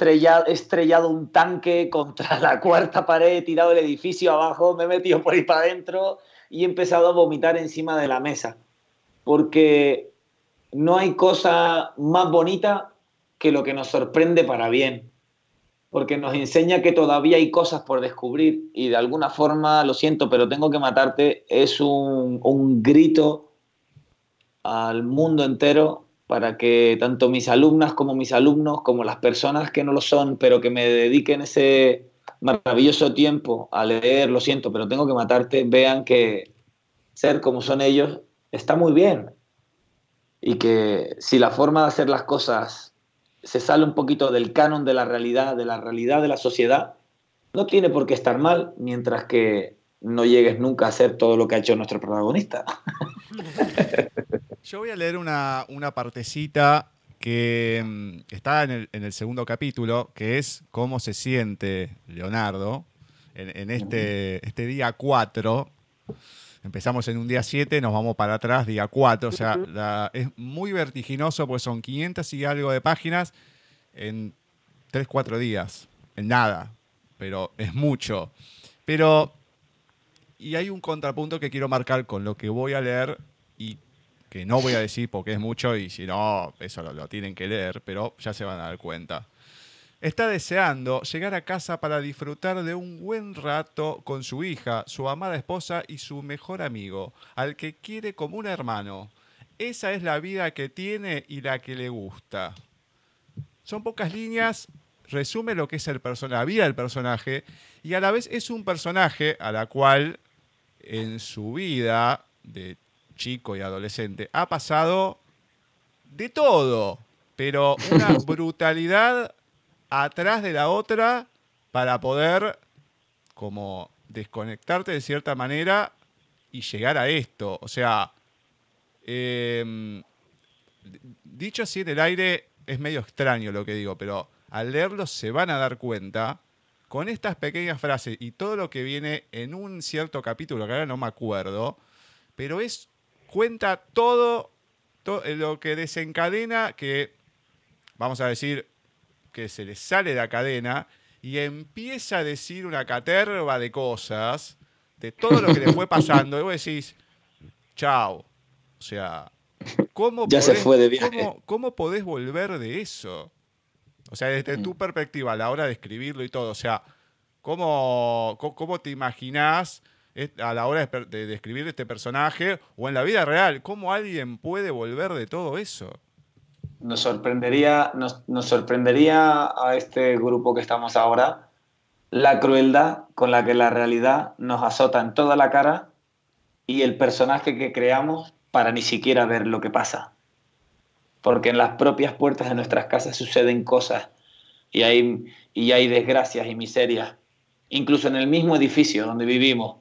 estrellado, un tanque contra la cuarta pared, he tirado el edificio abajo, me he metido por ahí para adentro y he empezado a vomitar encima de la mesa. Porque no hay cosa más bonita que lo que nos sorprende para bien porque nos enseña que todavía hay cosas por descubrir y de alguna forma, lo siento, pero tengo que matarte, es un, un grito al mundo entero para que tanto mis alumnas como mis alumnos, como las personas que no lo son, pero que me dediquen ese maravilloso tiempo a leer, lo siento, pero tengo que matarte, vean que ser como son ellos está muy bien. Y que si la forma de hacer las cosas se sale un poquito del canon de la realidad, de la realidad de la sociedad, no tiene por qué estar mal mientras que no llegues nunca a hacer todo lo que ha hecho nuestro protagonista. Yo voy a leer una, partecita que mm, está en el, segundo capítulo, que es cómo se siente Leonardo en, este, este día 4. Empezamos en un día 7, nos vamos para atrás, día 4. O sea, es muy vertiginoso porque son 500 y algo de páginas en 3, 4 días. En nada. Pero es mucho. Pero, y hay un contrapunto que quiero marcar con lo que voy a leer y que no voy a decir porque es mucho y si no, eso lo tienen que leer, pero ya se van a dar cuenta. Está deseando llegar a casa para disfrutar de un buen rato con su hija, su amada esposa y su mejor amigo, al que quiere como un hermano. Esa es la vida que tiene y la que le gusta. Son pocas líneas, resume lo que es el la vida del personaje, y a la vez es un personaje a la cual en su vida de chico y adolescente ha pasado de todo, pero una brutalidad atrás de la otra para poder como desconectarte de cierta manera y llegar a esto. O sea, em, dicho así en el aire es medio extraño lo que digo, pero al leerlo se van a dar cuenta con estas pequeñas frases y todo lo que viene en un cierto capítulo, que ahora no me acuerdo, pero es cuenta todo, todo lo que desencadena que, vamos a decir, que se le sale la cadena y empieza a decir una caterva de cosas, de todo lo que le fue pasando, y vos decís, chao. O sea, ¿cómo, ya podés, se fue de ¿cómo, podés volver de eso? O sea, desde tu mm. perspectiva, a la hora de escribirlo y todo, o sea, ¿cómo, cómo te imaginás a la hora de, de, escribir este personaje o en la vida real? ¿Cómo alguien puede volver de todo eso? Nos sorprendería, nos, sorprendería a este grupo que estamos ahora la crueldad con la que la realidad nos azota en toda la cara y el personaje que creamos para ni siquiera ver lo que pasa. Porque en las propias puertas de nuestras casas suceden cosas y hay, y hay desgracias y miserias. Incluso en el mismo edificio donde vivimos,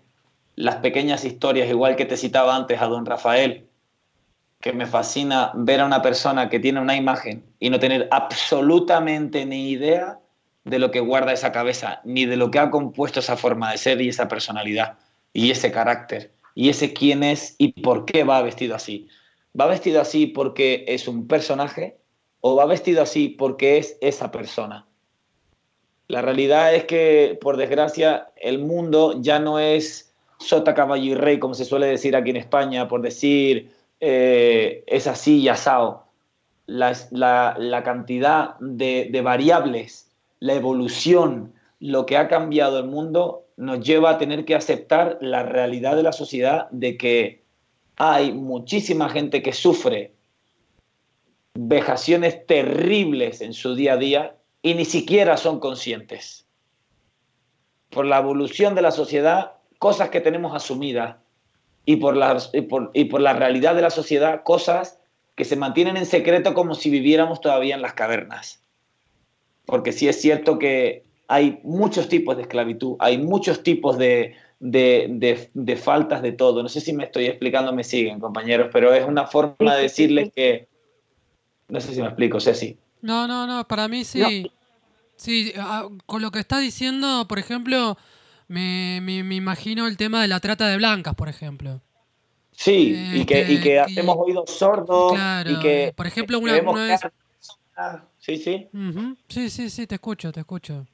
las pequeñas historias, igual que te citaba antes a don Rafael, que me fascina ver a una persona que tiene una imagen y no tener absolutamente ni idea de lo que guarda esa cabeza, ni de lo que ha compuesto esa forma de ser y esa personalidad, y ese carácter, y ese quién es y por qué va vestido así. ¿Va vestido así porque es un personaje o va vestido así porque es esa persona? La realidad es que, por desgracia, el mundo ya no es sota, caballo y rey, como se suele decir aquí en España, por decir eh, es así y asado. La, cantidad de, de variables, la evolución, lo que ha cambiado el mundo, nos lleva a tener que aceptar la realidad de la sociedad de que hay muchísima gente que sufre vejaciones terribles en su día a día y ni siquiera son conscientes. Por la evolución de la sociedad, cosas que tenemos asumidas y por, la, y por, y por la realidad de la sociedad, cosas que se mantienen en secreto como si viviéramos todavía en las cavernas. Porque sí es cierto que hay muchos tipos de esclavitud, hay muchos tipos de, de, faltas de todo. No sé si me estoy explicando, me siguen, compañeros, pero es una forma de decirles que... No sé si me explico, Ceci. No, no, no, para mí sí. Sí, ah, con lo que está diciendo, por ejemplo, me, me, imagino el tema de la trata de blancas, por ejemplo. Sí, y, que, y que hacemos oídos sordos. y que, por ejemplo, una, vez... Sí, sí. Sí, sí, sí, te escucho, te escucho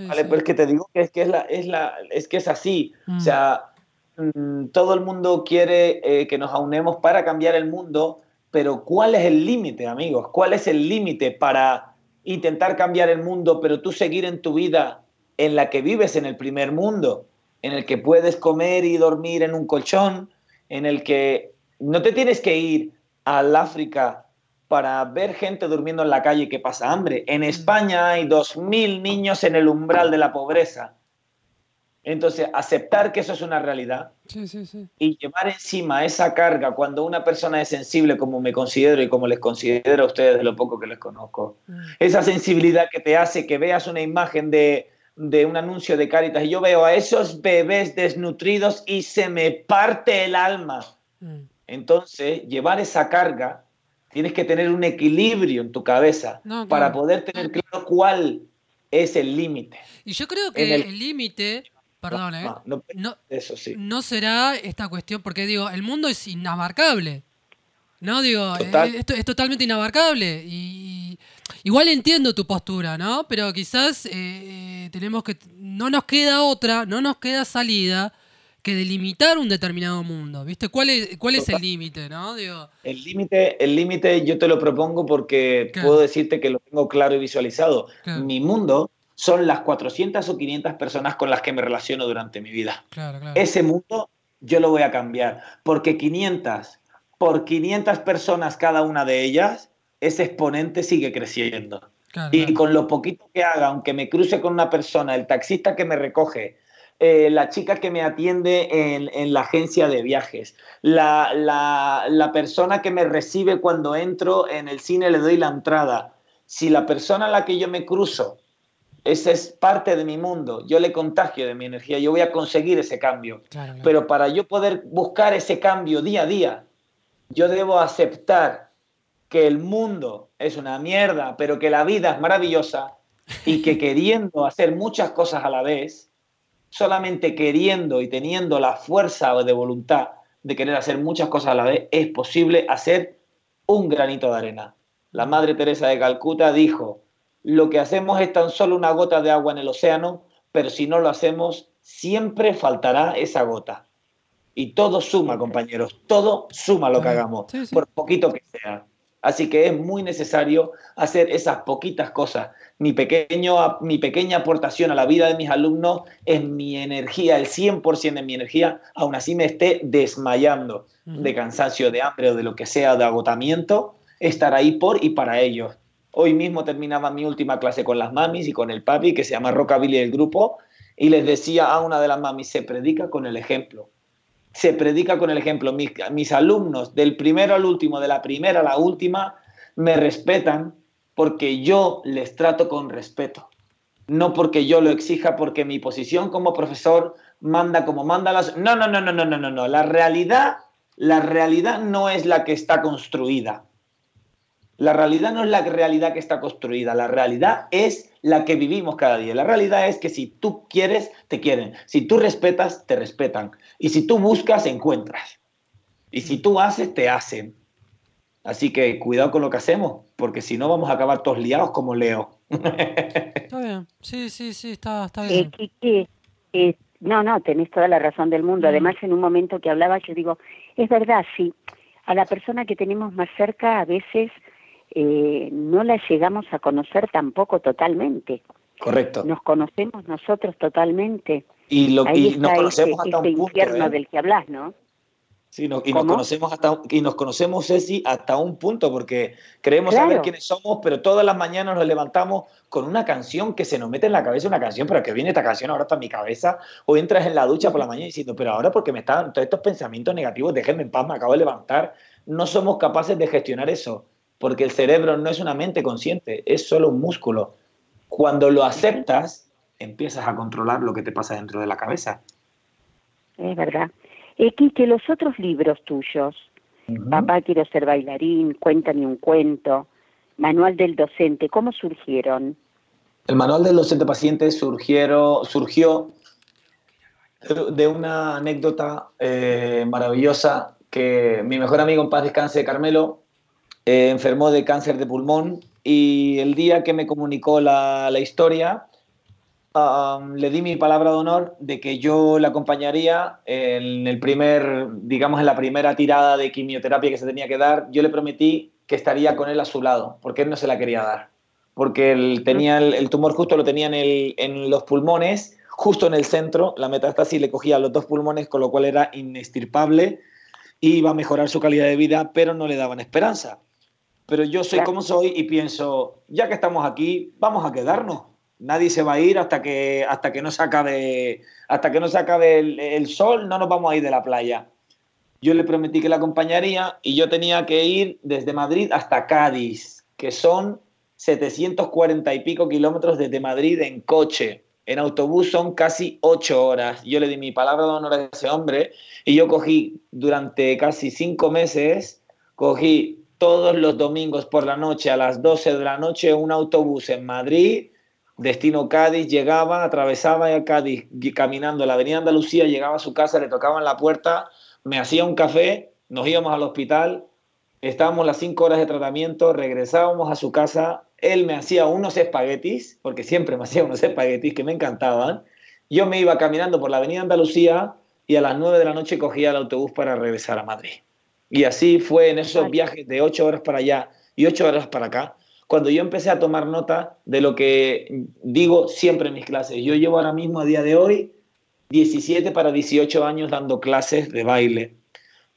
vale, pues que te digo que es que es, la, es, la, es, que es así. O mm. sea, mm, todo el mundo quiere eh, que nos aunemos para cambiar el mundo, pero ¿cuál es el límite, amigos? ¿Cuál es el límite para intentar cambiar el mundo, pero tú seguir en tu vida en la que vives en el primer mundo, en el que puedes comer y dormir en un colchón, en el que no te tienes que ir al África para ver gente durmiendo en la calle que pasa hambre. En. España hay 2.000 niños en el umbral de la pobreza. Entonces, aceptar que eso es una realidad y llevar encima esa carga cuando una persona es sensible, como me considero y como les considero a ustedes de lo poco que les conozco, mm. esa sensibilidad que te hace que veas una imagen de, de un anuncio de Caritas y yo veo a esos bebés desnutridos y se me parte el alma. Mm. Entonces, llevar esa carga Tienes que tener un equilibrio en tu cabeza para poder tener claro cuál es el límite. Y yo creo que el límite, perdón, ¿eh? no, eso sí. no será esta cuestión, porque digo, el mundo es inabarcable. No, digo, eh, esto es totalmente inabarcable. Y, igual entiendo tu postura, ¿no? Pero quizás eh, tenemos que. No nos queda otra, no nos queda salida que delimitar un determinado mundo, ¿viste? ¿Cuál es, cuál es el límite, no? El límite, el límite yo te lo propongo porque puedo decirte que lo tengo claro y visualizado. Mi mundo son las 400 o 500 personas con las que me relaciono durante mi vida. Ese mundo yo lo voy a cambiar, porque 500 por 500 personas cada una de ellas, ese exponente sigue creciendo. y con lo poquito que haga, aunque me cruce con una persona, el taxista que me recoge, eh, la chica que me atiende en, la agencia de viajes, la, persona que me recibe cuando entro en el cine, le doy la entrada. Si la persona a la que yo me cruzo, esa es parte de mi mundo, yo le contagio de mi energía, yo voy a conseguir ese cambio. Pero para yo poder buscar ese cambio día a día, yo debo aceptar que el mundo es una mierda, pero que la vida es maravillosa y que queriendo hacer muchas cosas a la vez, solamente queriendo y teniendo la fuerza de voluntad de querer hacer muchas cosas a la vez, es posible hacer un granito de arena. La Madre Teresa de Calcuta dijo, lo que hacemos es tan solo una gota de agua en el océano, pero si no lo hacemos, siempre faltará esa gota. Y todo suma, compañeros, todo suma lo que hagamos, por poquito que sea. Así que es muy necesario hacer esas poquitas cosas. Mi, pequeño, mi pequeña aportación a la vida de mis alumnos es mi energía, el 100% de mi energía, aún así me esté desmayando de cansancio, de hambre o de lo que sea, de agotamiento, estar ahí por y para ellos. Hoy mismo terminaba mi última clase con las mamis y con el papi, que se llama Rockabilly del grupo, y les decía a una de las mamis, se predica con el ejemplo se predica con el ejemplo. Mis, alumnos, del primero al último, de la primera a la última, me respetan porque yo les trato con respeto. No porque yo lo exija, porque mi posición como profesor manda como manda las... No, no, no, no, no, no, no, no. La realidad, la realidad no es la que está construida. La realidad no es la realidad que está construida, la realidad es la que vivimos cada día. La realidad es que si tú quieres, te quieren. Si tú respetas, te respetan. Y si tú buscas, encuentras. Y si tú haces, te hacen. Así que cuidado con lo que hacemos, porque si no vamos a acabar todos liados como Leo. está bien, sí, sí, sí, está, está bien. Eh, no, no, tenés toda la razón del mundo. Mm. Además, en un momento que hablaba, yo digo, es verdad, sí, a la persona que tenemos más cerca a veces eh, no la llegamos a conocer tampoco totalmente. Correcto. Nos conocemos nosotros totalmente. Y, lo, Ahí nos conocemos este, hasta este un infierno ¿eh? del que hablas, ¿no? Sí, y nos conocemos hasta y nos conocemos Ceci hasta un punto porque creemos saber quiénes somos, pero todas las mañanas nos levantamos con una canción que se nos mete en la cabeza una canción, pero que viene esta canción ahora está en mi cabeza o entras en la ducha por la mañana diciendo, pero ahora porque me están todos estos pensamientos negativos, déjenme en paz, me acabo de levantar, no somos capaces de gestionar eso, porque el cerebro no es una mente consciente, es solo un músculo. Cuando lo aceptas, empiezas a controlar lo que te pasa dentro de la cabeza. Es verdad. Eh, que los otros libros tuyos, Papá quiero ser bailarín, Cuéntame un cuento, Manual del docente, ¿cómo surgieron? El Manual del docente paciente surgieron, surgió de una anécdota eh, maravillosa que mi mejor amigo en paz descanse, Carmelo, eh, enfermó de cáncer de pulmón y el día que me comunicó la, la historia, le di mi palabra de honor de que yo le acompañaría en el primer, digamos, en la primera tirada de quimioterapia que se tenía que dar. Yo le prometí que estaría con él a su lado, porque él no se la quería dar. Porque él tenía el, tumor justo lo tenía en, el, en, los pulmones, justo en el centro. La metástasis le cogía los dos pulmones, con lo cual era inestirpable. Iba a mejorar su calidad de vida, pero no le daban esperanza. Pero yo soy como soy y pienso, ya que estamos aquí, vamos a quedarnos Nadie se va a ir hasta que, hasta que no se acabe, hasta que no se acabe el, sol, no nos vamos a ir de la playa. Yo le prometí que la acompañaría y yo tenía que ir desde Madrid hasta Cádiz, que son 740 y pico kilómetros desde Madrid en coche. En autobús son casi ocho horas. Yo le di mi palabra de honor a ese hombre y yo cogí durante casi cinco meses, cogí todos los domingos por la noche a las 12 de la noche un autobús en Madrid destino Cádiz, llegaba, atravesaba a Cádiz caminando la avenida Andalucía, llegaba a su casa, le tocaban la puerta, me hacía un café, nos íbamos al hospital, estábamos las cinco horas de tratamiento, regresábamos a su casa, él me hacía unos espaguetis, porque siempre me hacía unos espaguetis que me encantaban, yo me iba caminando por la avenida Andalucía y a las nueve de la noche cogía el autobús para regresar a Madrid. Y así fue en esos viajes de ocho horas para allá y ocho horas para acá, cuando yo empecé a tomar nota de lo que digo siempre en mis clases. Yo llevo ahora mismo, a día de hoy, 17 para 18 años dando clases de baile,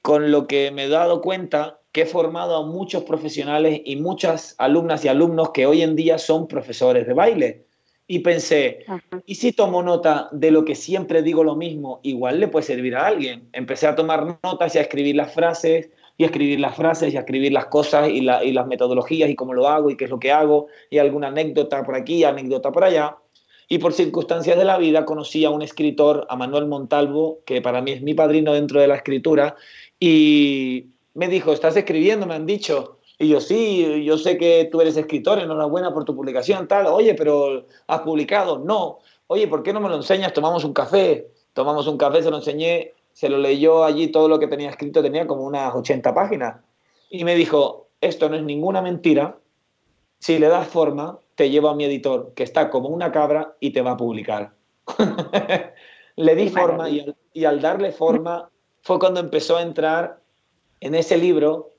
con lo que me he dado cuenta que he formado a muchos profesionales y muchas alumnas y alumnos que hoy en día son profesores de baile. Y pensé, ¿y si tomo nota de lo que siempre digo lo mismo? Igual le puede servir a alguien. Empecé a tomar notas y a escribir las frases, y escribir las frases y escribir las cosas y, las metodologías y cómo lo hago y qué es lo que hago y alguna anécdota por aquí, anécdota por allá. Y por circunstancias de la vida conocí a un escritor, a Manuel Montalvo, que para mí es mi padrino dentro de la escritura, y me dijo, ¿estás escribiendo? Me han dicho. Y yo, sí, yo sé que tú eres escritor, enhorabuena por tu publicación, tal. Oye, pero ¿has publicado? No. Oye, ¿por qué no me lo enseñas? Tomamos un café. Tomamos un café, se lo enseñé se lo leyó allí todo lo que tenía escrito, tenía como unas 80 páginas. Y me dijo, esto no es ninguna mentira, si le das forma, te llevo a mi editor, que está como una cabra y te va a publicar. le di forma y al, darle forma fue cuando empezó a entrar en ese libro,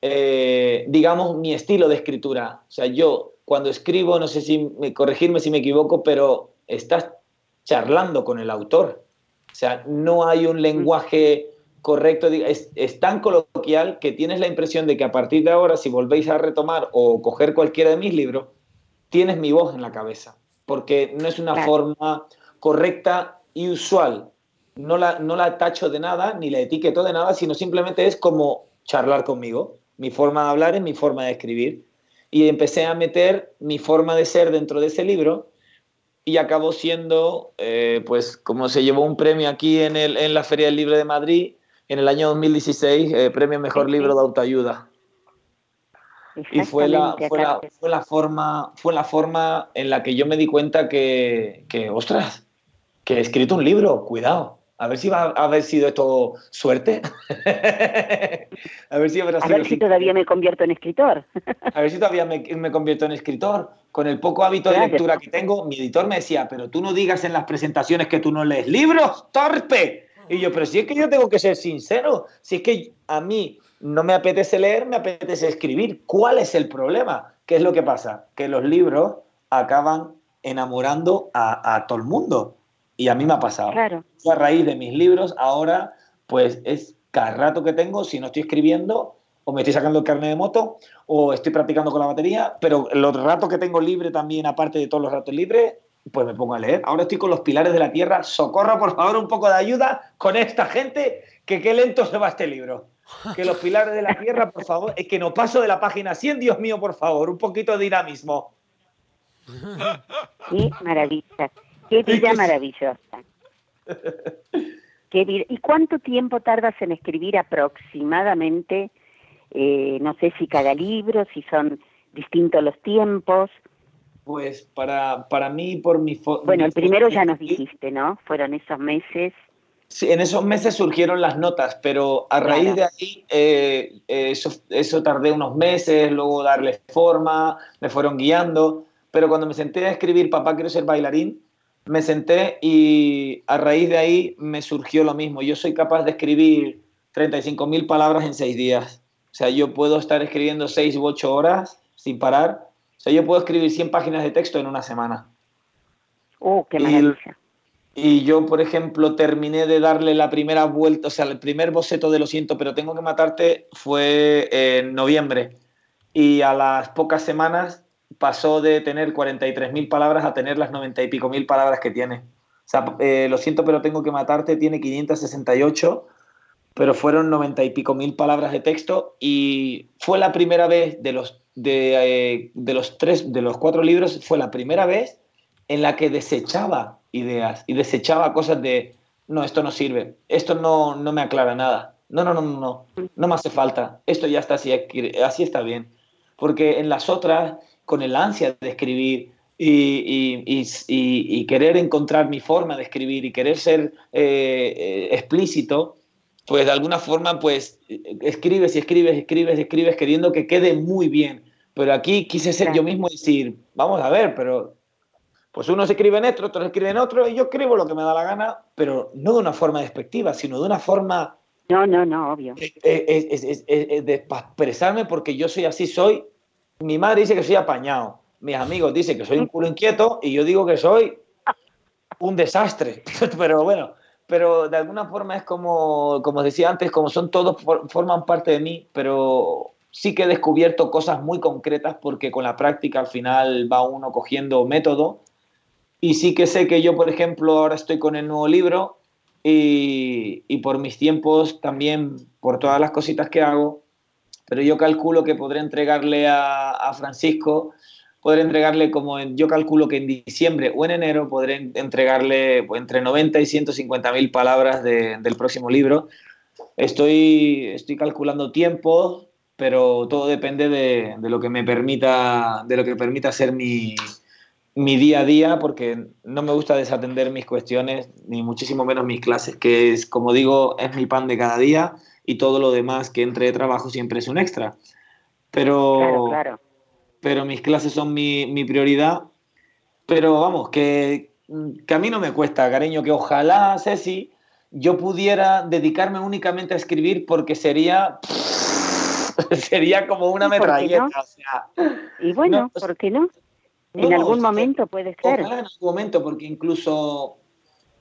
eh, digamos, mi estilo de escritura. O sea, yo cuando escribo, no sé si corregirme si me equivoco, pero estás charlando con el autor. O sea, no hay un lenguaje correcto, es, tan coloquial que tienes la impresión de que a partir de ahora, si volvéis a retomar o coger cualquiera de mis libros, tienes mi voz en la cabeza, porque no es una forma correcta y usual. No la, no la tacho de nada, ni la etiqueto de nada, sino simplemente es como charlar conmigo. Mi forma de hablar es mi forma de escribir. Y empecé a meter mi forma de ser dentro de ese libro y acabó siendo, eh, pues, como se llevó un premio aquí en, el, en la Feria del Libro de Madrid en el año 2016, eh, premio Mejor Libro de Autoayuda. Y fue la, fue la, fue, la, forma, fue la forma en la que yo me di cuenta que, que, ostras, que he escrito un libro, cuidado, A ver si va a haber sido esto suerte. a ver si, a ver si todavía me convierto en escritor. a ver si todavía me, convierto en escritor. Con el poco hábito de lectura que tengo, mi editor me decía, pero tú no digas en las presentaciones que tú no lees libros, torpe. Y yo, pero si es que yo tengo que ser sincero, si es que a mí no me apetece leer, me apetece escribir. ¿Cuál es el problema? ¿Qué es lo que pasa? Que los libros acaban enamorando a, a todo el mundo. Y a mí me ha pasado. Claro. a raíz de mis libros, ahora, pues es cada rato que tengo, si no estoy escribiendo, o me estoy sacando el carnet de moto, o estoy practicando con la batería, pero los ratos que tengo libre también, aparte de todos los ratos libres, pues me pongo a leer. Ahora estoy con los pilares de la tierra. Socorro, por favor, un poco de ayuda con esta gente, que qué lento se va este libro. Que los pilares de la tierra, por favor, es que no paso de la página 100, Dios mío, por favor, un poquito de dinamismo. Qué maravilla. Qué vida maravillosa. ¿Y cuánto tiempo tardas en escribir aproximadamente? Eh, no sé si cada libro, si son distintos los tiempos. Pues para, para mí, por mi... Bueno, el primero ya nos dijiste, ¿no? Fueron esos meses. Sí, en esos meses surgieron las notas, pero a raíz de ahí eh, eso, eso tardé unos meses, luego darle forma, me fueron guiando, pero cuando me senté a escribir Papá quiero ser bailarín, me senté y a raíz de ahí me surgió lo mismo. Yo soy capaz de escribir 35.000 palabras en seis días. O sea, yo puedo estar escribiendo seis u ocho horas sin parar. O sea, yo puedo escribir 100 páginas de texto en una semana. ¡Oh, qué maravilla! Y, yo, por ejemplo, terminé de darle la primera vuelta, o sea, el primer boceto de Lo siento, pero tengo que matarte fue en noviembre. Y a las pocas semanas pasó de tener 43.000 palabras a tener las 90 y pico mil palabras que tiene. Eh, lo siento, pero tengo que matarte, tiene 568, pero fueron 90 y pico mil palabras de texto y fue la primera vez de los, de, eh, de, los tres, de los cuatro libros, fue la primera vez en la que desechaba ideas y desechaba cosas de, no, esto no sirve, esto no, no me aclara nada, no, no, no, no, no, no me hace falta, esto ya está así, así está bien. Porque en las otras con el ansia de escribir y, querer encontrar mi forma de escribir y querer ser eh, eh, explícito, pues de alguna forma, pues escribes y escribes, escribes, escribes, queriendo que quede muy bien. Pero aquí quise ser yo mismo y decir, vamos a ver, pero pues uno se escribe en esto, otro se escribe en otro, y yo escribo lo que me da la gana, pero no de una forma despectiva, sino de una forma... No, no, no, obvio. de expresarme porque yo soy así, soy, mi madre dice que soy apañado, mis amigos dicen que soy un culo inquieto y yo digo que soy un desastre. pero bueno, pero de alguna forma es como, como decía antes, como son todos, forman parte de mí, pero sí que he descubierto cosas muy concretas porque con la práctica al final va uno cogiendo método. Y sí que sé que yo, por ejemplo, ahora estoy con el nuevo libro y, y por mis tiempos también, por todas las cositas que hago, pero yo calculo que podré entregarle a, Francisco, podré entregarle como yo calculo que en diciembre o en enero podré entregarle entre 90 y 150 mil palabras del próximo libro. Estoy, estoy calculando tiempo, pero todo depende de, lo que me permita, de lo que permita ser mi, mi día a día, porque no me gusta desatender mis cuestiones, ni muchísimo menos mis clases, que es, como digo, es mi pan de cada día y todo lo demás que entre de trabajo siempre es un extra. Pero, pero mis clases son mi, mi, prioridad. Pero vamos, que, que a mí no me cuesta, cariño, que ojalá, Ceci, yo pudiera dedicarme únicamente a escribir porque sería sería como una metralleta. y bueno, ¿por qué no? En algún momento puede ser. en algún momento, porque incluso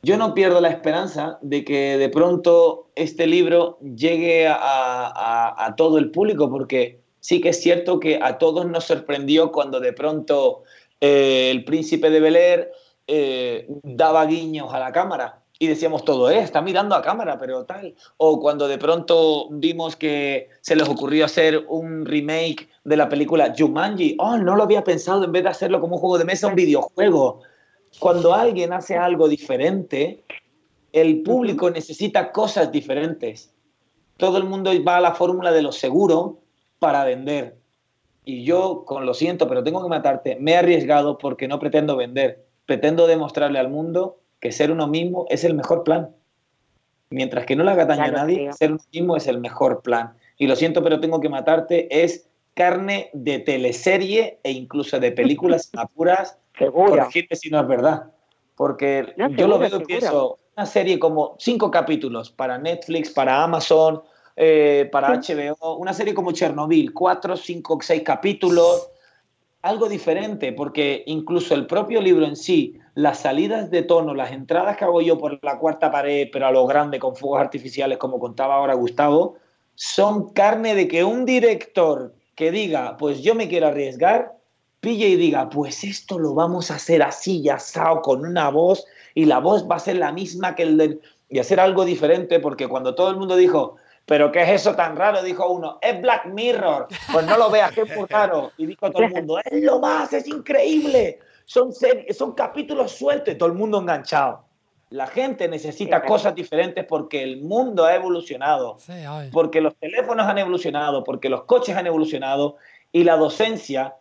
yo no pierdo la esperanza de que de pronto este libro llegue a, todo el público, porque sí que es cierto que a todos nos sorprendió cuando de pronto eh, el príncipe de Bel Air eh, daba guiños a la cámara y decíamos todo, eh, está mirando a cámara, pero tal. O cuando de pronto vimos que se les ocurrió hacer un remake de la película Jumanji, oh, no lo había pensado, en vez de hacerlo como un juego de mesa, un videojuego cuando alguien hace algo diferente, el público necesita cosas diferentes. Todo el mundo va a la fórmula de lo seguro para vender. Y yo, con lo siento, pero tengo que matarte, me he arriesgado porque no pretendo vender. Pretendo demostrarle al mundo que ser uno mismo es el mejor plan. Mientras que no le haga daño a nadie, ser uno mismo es el mejor plan. Y lo siento, pero tengo que matarte, es carne de teleserie e incluso de películas apuras. Seguro. si no es verdad. Porque yo lo veo y pienso, una serie como cinco capítulos para Netflix, para Amazon, eh, para HBO, una serie como Chernobyl, cuatro, cinco, seis capítulos, algo diferente, porque incluso el propio libro en sí, las salidas de tono, las entradas que hago yo por la cuarta pared, pero a lo grande con fuegos artificiales, como contaba ahora Gustavo, son carne de que un director que diga, pues yo me quiero arriesgar, pille y diga, pues esto lo vamos a hacer así y asado con una voz y la voz va a ser la misma que el de... y hacer algo diferente, porque cuando todo el mundo dijo, pero ¿qué es eso tan raro? Dijo uno, es Black Mirror. Pues no lo veas, qué muy raro. Y dijo todo el mundo, es lo más, es increíble. Son, son capítulos sueltos y todo el mundo enganchado. La gente necesita cosas diferentes porque el mundo ha evolucionado, porque los teléfonos han evolucionado, porque los coches han evolucionado y la docencia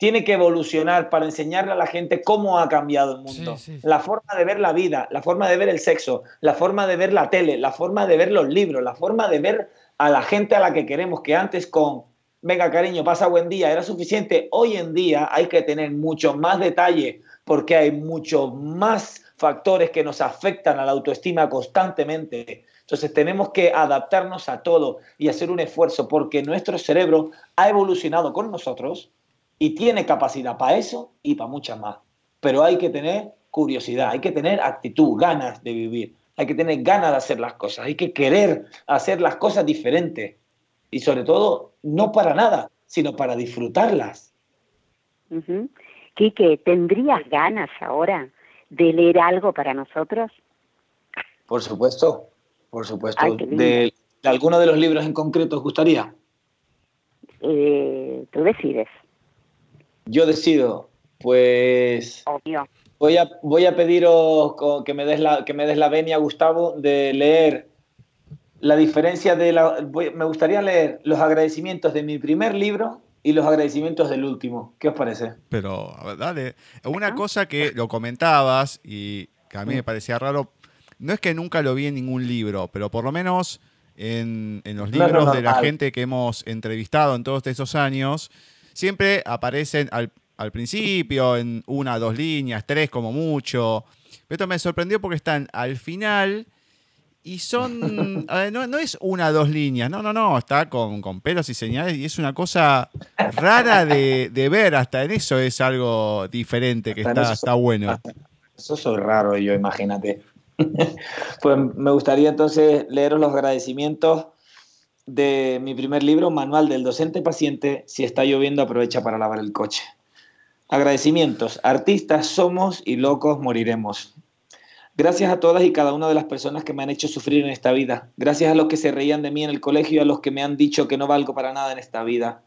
tiene que evolucionar para enseñarle a la gente cómo ha cambiado el mundo. La forma de ver la vida, la forma de ver el sexo, la forma de ver la tele, la forma de ver los libros, la forma de ver a la gente a la que queremos, que antes con, venga cariño, pasa buen día, era suficiente. Hoy en día hay que tener mucho más detalle porque hay muchos más factores que nos afectan a la autoestima constantemente. Entonces tenemos que adaptarnos a todo y hacer un esfuerzo porque nuestro cerebro ha evolucionado con nosotros y tiene capacidad para eso y para muchas más. Pero hay que tener curiosidad, hay que tener actitud, ganas de vivir, hay que tener ganas de hacer las cosas, hay que querer hacer las cosas diferentes y sobre todo no para nada, sino para disfrutarlas. Quique, ¿tendrías ganas ahora de leer algo para nosotros? Por supuesto, por supuesto. de, alguno de los libros en concreto os gustaría? Eh, tú decides. Yo decido, pues. Voy a, voy a pediros que me, des la, que me des la venia, Gustavo, de leer la diferencia de la. me gustaría leer los agradecimientos de mi primer libro y los agradecimientos del último. ¿Qué os parece? Pero, dale. Una cosa que lo comentabas y que a mí me parecía raro, no es que nunca lo vi en ningún libro, pero por lo menos en, los libros de la gente que hemos entrevistado en todos estos años, siempre aparecen al, principio, en una, dos líneas, tres como mucho. Pero esto me sorprendió porque están al final y son. no, es una, dos líneas, no, no, no, está con, pelos y señales y es una cosa rara de, ver, hasta en eso es algo diferente que está, está bueno. Eso soy raro yo, imagínate. pues me gustaría entonces leeros los agradecimientos de mi primer libro, Manual del Docente Paciente, si está lloviendo aprovecha para lavar el coche. Agradecimientos. Artistas somos y locos moriremos. Gracias a todas y cada una de las personas que me han hecho sufrir en esta vida. Gracias a los que se reían de mí en el colegio y a los que me han dicho que no valgo para nada en esta vida.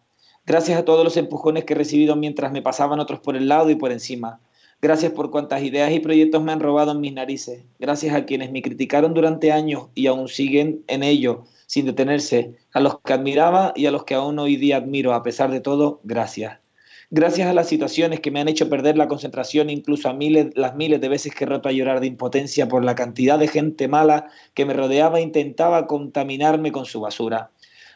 Gracias a todos los empujones que he recibido mientras me pasaban otros por el lado y por encima. Gracias por cuantas ideas y proyectos me han robado en mis narices. Gracias a quienes me criticaron durante años y aún siguen en ello sin detenerse, a los que admiraba y a los que aún hoy día admiro, a pesar de todo, gracias. Gracias a las situaciones que me han hecho perder la concentración, incluso a miles, las miles de veces que he roto a llorar de impotencia por la cantidad de gente mala que me rodeaba e intentaba contaminarme con su basura.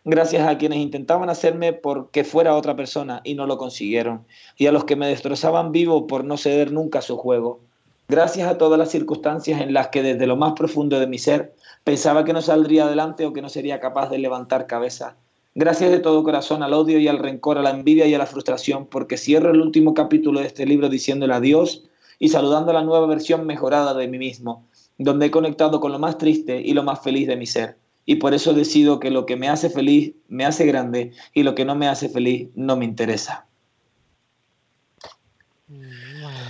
Gracias a quienes intentaban hacerme porque fuera otra persona y no lo consiguieron. Y a los que me destrozaban vivo por no ceder nunca a su juego. Gracias a todas las circunstancias en las que desde lo más profundo de mi ser Pensaba que no saldría adelante o que no sería capaz de levantar cabeza. Gracias de todo corazón al odio y al rencor, a la envidia y a la frustración, porque cierro el último capítulo de este libro diciéndole adiós y saludando a la nueva versión mejorada de mí mismo, donde he conectado con lo más triste y lo más feliz de mi ser. Y por eso decido que lo que me hace feliz me hace grande y lo que no me hace feliz no me interesa.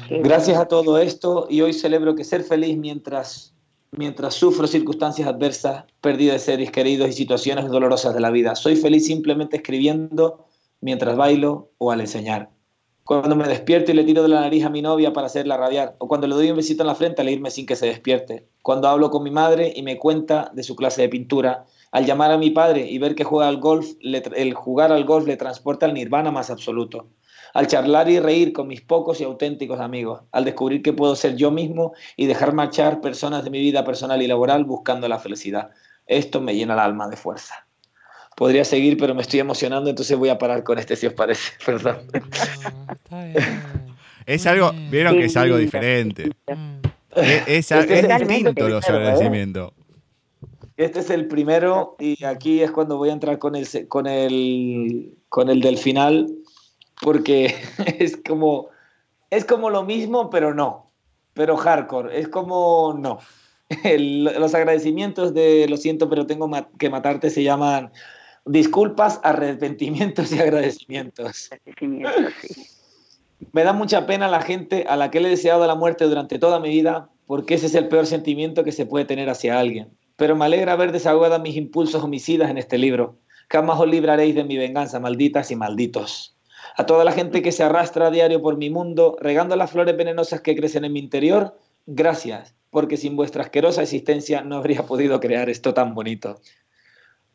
Gracias a todo esto y hoy celebro que ser feliz mientras mientras sufro circunstancias adversas, pérdida de seres queridos y situaciones dolorosas de la vida. Soy feliz simplemente escribiendo mientras bailo o al enseñar. Cuando me despierto y le tiro de la nariz a mi novia para hacerla radiar, o cuando le doy un besito en la frente al irme sin que se despierte. Cuando hablo con mi madre y me cuenta de su clase de pintura, Al llamar a mi padre y ver que juega al golf, el jugar al golf le transporta al nirvana más absoluto. Al charlar y reír con mis pocos y auténticos amigos. Al descubrir que puedo ser yo mismo y dejar marchar personas de mi vida personal y laboral buscando la felicidad. Esto me llena el alma de fuerza. Podría seguir, pero me estoy emocionando, entonces voy a parar con este si os parece. Perdón. es algo, vieron que es algo diferente. Es, distinto los agradecimientos. Este es el primero y aquí es cuando voy a entrar con el, con el, con el del final, porque es como, es como lo mismo, pero no. Pero hardcore, es como no. los agradecimientos de lo siento, pero tengo que matarte se llaman disculpas, arrepentimientos y agradecimientos. Me da mucha pena la gente a la que le he deseado la muerte durante toda mi vida, porque ese es el peor sentimiento que se puede tener hacia alguien pero me alegra haber desahogado mis impulsos homicidas en este libro. Jamás os libraréis de mi venganza, malditas y malditos. A toda la gente que se arrastra a diario por mi mundo, regando las flores venenosas que crecen en mi interior, gracias, porque sin vuestra asquerosa existencia no habría podido crear esto tan bonito.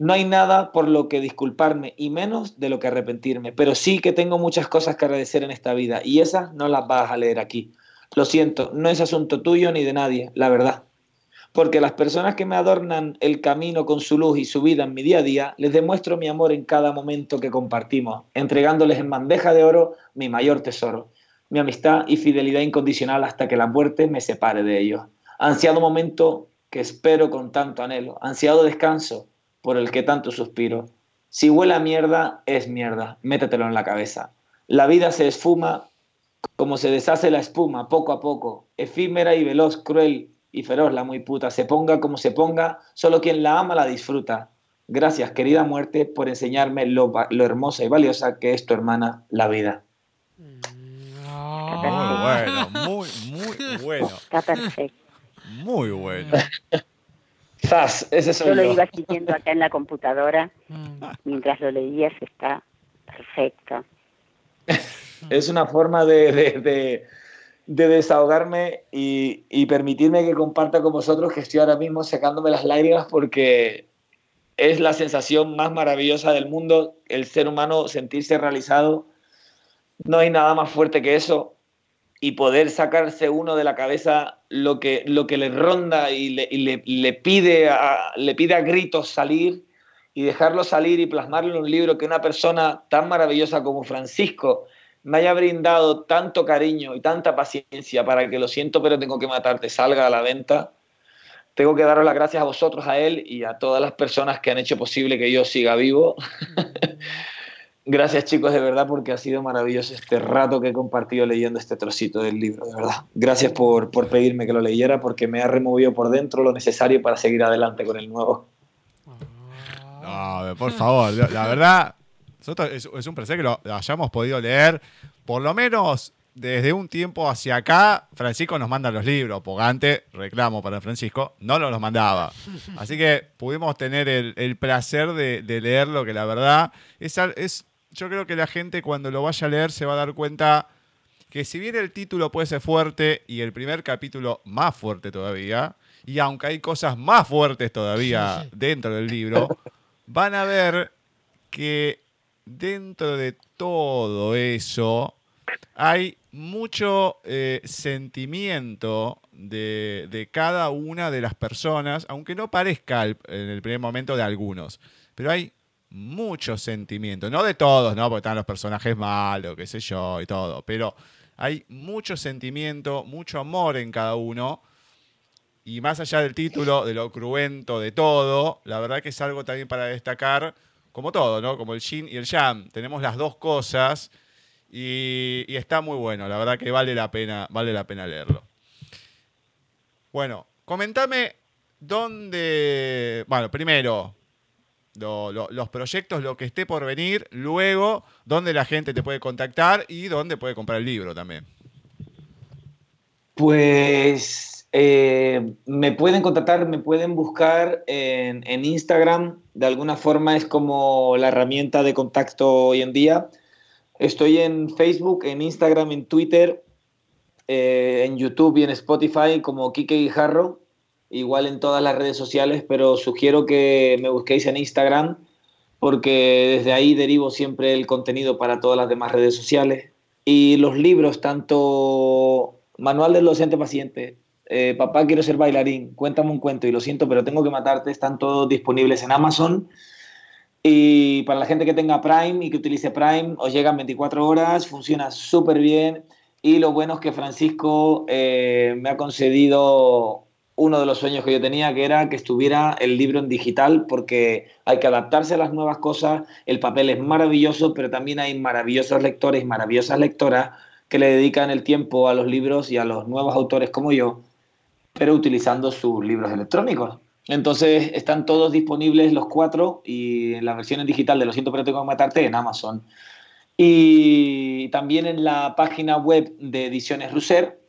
No hay nada por lo que disculparme y menos de lo que arrepentirme, pero sí que tengo muchas cosas que agradecer en esta vida y esas no las vas a leer aquí. Lo siento, no es asunto tuyo ni de nadie, la verdad porque las personas que me adornan el camino con su luz y su vida en mi día a día, les demuestro mi amor en cada momento que compartimos, entregándoles en bandeja de oro mi mayor tesoro, mi amistad y fidelidad incondicional hasta que la muerte me separe de ellos. Ansiado momento que espero con tanto anhelo, ansiado descanso por el que tanto suspiro. Si huele a mierda, es mierda, métetelo en la cabeza. La vida se esfuma como se deshace la espuma, poco a poco, efímera y veloz, cruel y feroz la muy puta. Se ponga como se ponga, solo quien la ama la disfruta. Gracias, querida muerte, por enseñarme lo, hermosa y valiosa que es tu hermana, la vida. Muy bueno, muy, muy bueno. Está perfecto. Muy bueno. Zas, ese soy yo. lo iba siguiendo acá en la computadora. Mm. Mientras lo leías, está perfecto. es una forma de de desahogarme y, permitirme que comparta con vosotros que estoy ahora mismo secándome las lágrimas porque es la sensación más maravillosa del mundo, el ser humano sentirse realizado. No hay nada más fuerte que eso y poder sacarse uno de la cabeza lo que, lo que le ronda y le, pide a, le pide a gritos salir y dejarlo salir y plasmarlo en un libro que una persona tan maravillosa como Francisco me haya brindado tanto cariño y tanta paciencia para que lo siento, pero tengo que matarte, salga a la venta. Tengo que daros las gracias a vosotros, a él y a todas las personas que han hecho posible que yo siga vivo. Gracias chicos, de verdad, porque ha sido maravilloso este rato que he compartido leyendo este trocito del libro, de verdad. Gracias por, por pedirme que lo leyera, porque me ha removido por dentro lo necesario para seguir adelante con el nuevo. No, por favor, la verdad, es, un placer que lo hayamos podido leer, por lo menos desde un tiempo hacia acá, Francisco nos manda los libros, porque antes, reclamo para Francisco, no nos los mandaba. Así que pudimos tener el, placer de, leerlo, que la verdad es, es, yo creo que la gente cuando lo vaya a leer se va a dar cuenta que si bien el título puede ser fuerte y el primer capítulo más fuerte todavía, y aunque hay cosas más fuertes todavía dentro del libro, van a ver que dentro de todo eso hay mucho eh, sentimiento de, cada una de las personas, aunque no parezca en el primer momento de algunos, pero hay mucho sentimiento, no de todos, ¿no? Porque están los personajes malos, qué sé yo, y todo, pero hay mucho sentimiento, mucho amor en cada uno. Y más allá del título, de lo cruento de todo, la verdad que es algo también para destacar como todo, ¿no? Como el yin y el yang. Tenemos las dos cosas y, está muy bueno. La verdad que vale la pena, vale la pena leerlo. Bueno, comentame dónde. Bueno, primero, los proyectos, lo que esté por venir, luego, dónde la gente te puede contactar y dónde puede comprar el libro también. Pues eh, me pueden contactar, me pueden buscar en, Instagram. De alguna forma es como la herramienta de contacto hoy en día. Estoy en Facebook, en Instagram, en Twitter, eh, en YouTube y en Spotify como Kike Guijarro. Igual en todas las redes sociales, pero sugiero que me busquéis en Instagram porque desde ahí derivo siempre el contenido para todas las demás redes sociales. Y los libros, tanto Manual del Docente Paciente, eh, Papá quiero ser bailarín, Cuéntame un cuento y lo siento, pero tengo que matarte, están todos disponibles en Amazon. Y para la gente que tenga Prime y que utilice Prime, os llegan 24 horas, funciona súper bien. Y lo bueno es que Francisco eh, me ha concedido uno de los sueños que yo tenía, que era que estuviera el libro en digital, porque hay que adaptarse a las nuevas cosas, el papel es maravilloso, pero también hay maravillosos lectores y maravillosas lectoras que le dedican el tiempo a los libros y a los nuevos autores como yo, pero utilizando sus libros electrónicos. Entonces están todos disponibles los cuatro y en la versión en digital de Lo siento pero tengo que matarte en Amazon. Y también en la página web de Ediciones Ruser,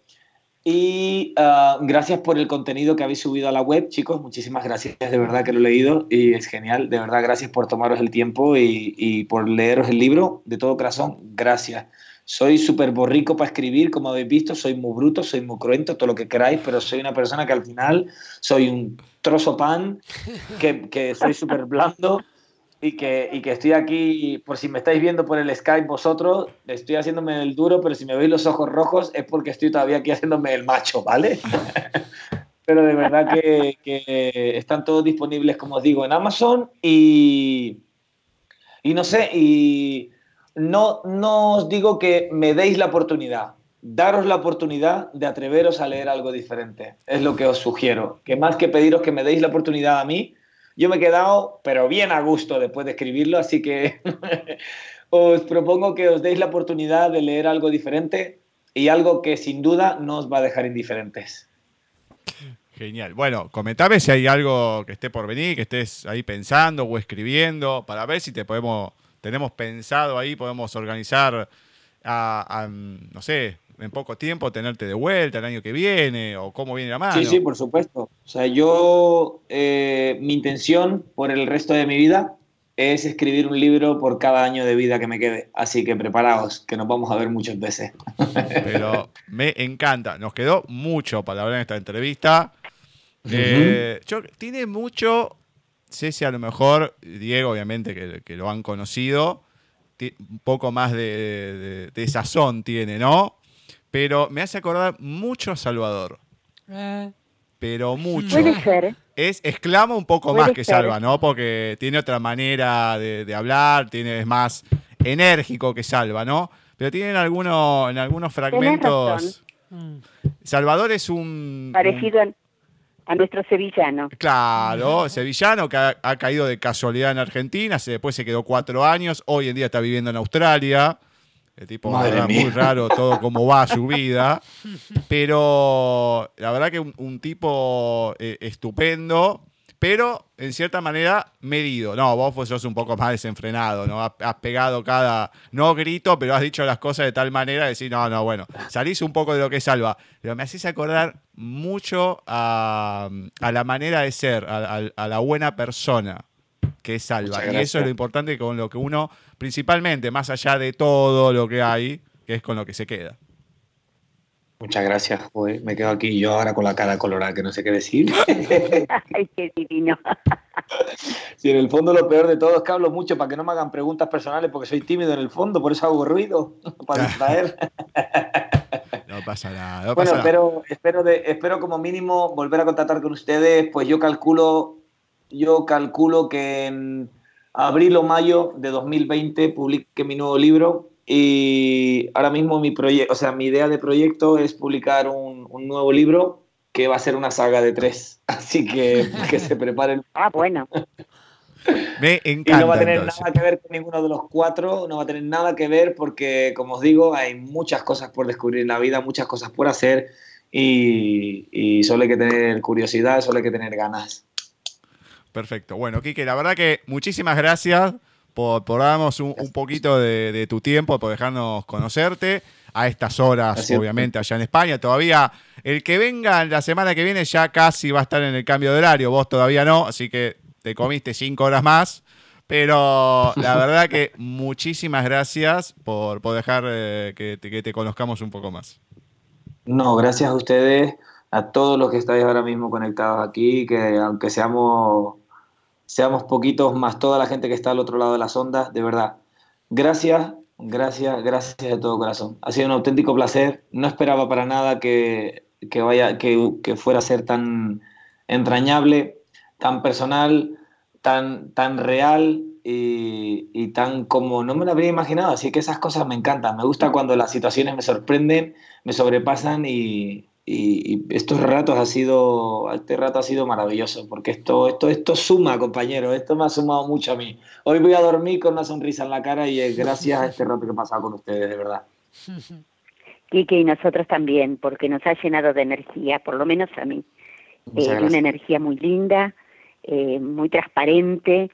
y ah, gracias por el contenido que habéis subido a la web, chicos. Muchísimas gracias, de verdad que lo he leído y es genial. De verdad, gracias por tomaros el tiempo y, y por leeros el libro. De todo corazón, gracias. Soy súper borrico para escribir, como habéis visto. Soy muy bruto, soy muy cruento, todo lo que queráis, pero soy una persona que al final soy un trozo pan, que, que soy súper blando y que, y que estoy aquí, por si me estáis viendo por el Skype vosotros, estoy haciéndome el duro, pero si me veis los ojos rojos es porque estoy todavía aquí haciéndome el macho, ¿vale? pero de verdad que, que, están todos disponibles, como os digo, en Amazon y, y no sé, y no, no os digo que me deis la oportunidad, daros la oportunidad de atreveros a leer algo diferente, es lo que os sugiero, que más que pediros que me deis la oportunidad a mí, yo me he quedado, pero bien a gusto después de escribirlo, así que os propongo que os deis la oportunidad de leer algo diferente y algo que sin duda no os va a dejar indiferentes. Genial. Bueno, comentame si hay algo que esté por venir, que estés ahí pensando o escribiendo, para ver si te podemos, tenemos pensado ahí, podemos organizar a, no sé, en poco tiempo tenerte de vuelta el año que viene o cómo viene la mano. Sí, sí, por supuesto. O sea, yo, eh, mi intención por el resto de mi vida es escribir un libro por cada año de vida que me quede. Así que preparaos, que nos vamos a ver muchas veces. Pero me encanta. Nos quedó mucho para hablar en esta entrevista. Eh, yo, tiene mucho, sé si a lo mejor, Diego obviamente que, que lo han conocido, un poco más de, de, de, sazón tiene, ¿no? Pero me hace acordar mucho a Salvador. Eh. Pero mucho. Puede ser. Es, exclama un poco más que Salva, ¿no? Porque tiene otra manera de, de, hablar, tiene, es más enérgico que Salva, ¿no? Pero tienen algunos, en algunos fragmentos. Salvador es un. Parecido un, a nuestro sevillano. Claro, sevillano que ha, ha, caído de casualidad en Argentina, después se quedó cuatro años, hoy en día está viviendo en Australia. El tipo, muy raro todo cómo va su vida. Pero la verdad que un, un tipo eh, estupendo, pero en cierta manera medido. No, vos pues sos un poco más desenfrenado, ¿no? Has, has, pegado cada, no grito, pero has dicho las cosas de tal manera de decir, no, no, bueno, salís un poco de lo que salva. Pero me hacés acordar mucho a, a la manera de ser, a, a, a la buena persona que salva. Y eso es lo importante con lo que uno, principalmente, más allá de todo lo que hay, que es con lo que se queda. Muchas gracias, joder. Me quedo aquí yo ahora con la cara colorada, que no sé qué decir. Ay, qué divino. Sí, en el fondo lo peor de todo es que hablo mucho para que no me hagan preguntas personales porque soy tímido en el fondo, por eso hago ruido, para distraer. No pasa nada. No bueno, pasa espero, de, espero como mínimo volver a contactar con ustedes, pues yo calculo yo calculo que en abril o mayo de 2020 publique mi nuevo libro y ahora mismo mi proyecto, o sea, mi idea de proyecto es publicar un, un, nuevo libro que va a ser una saga de tres, así que que se preparen. Ah, bueno. Me encanta. Y no va a tener entonces. nada que ver con ninguno de los cuatro, no va a tener nada que ver porque, como os digo, hay muchas cosas por descubrir en la vida, muchas cosas por hacer y, y solo hay que tener curiosidad, solo hay que tener ganas. Perfecto. Bueno, Quique, la verdad que muchísimas gracias por, por darnos un, un poquito de, de, tu tiempo, por dejarnos conocerte a estas horas, gracias. obviamente, allá en España. Todavía el que venga la semana que viene ya casi va a estar en el cambio de horario, vos todavía no, así que te comiste cinco horas más. Pero la verdad que muchísimas gracias por, por dejar eh, que, te, que te conozcamos un poco más. No, gracias a ustedes a todos los que estáis ahora mismo conectados aquí, que aunque seamos, seamos poquitos más toda la gente que está al otro lado de las ondas, de verdad, gracias, gracias, gracias de todo corazón. Ha sido un auténtico placer. No esperaba para nada que, que vaya, que, que fuera a ser tan entrañable, tan personal, tan, tan real y, y, tan como no me lo habría imaginado. Así que esas cosas me encantan. Me gusta cuando las situaciones me sorprenden, me sobrepasan y, y, estos ratos ha sido, este rato ha sido maravilloso, porque esto, esto, esto suma, compañero, esto me ha sumado mucho a mí. Hoy voy a dormir con una sonrisa en la cara y es gracias a este rato que he pasado con ustedes, de verdad. Quique y nosotros también, porque nos ha llenado de energía, por lo menos a mí. Eh, una energía muy linda, eh, muy transparente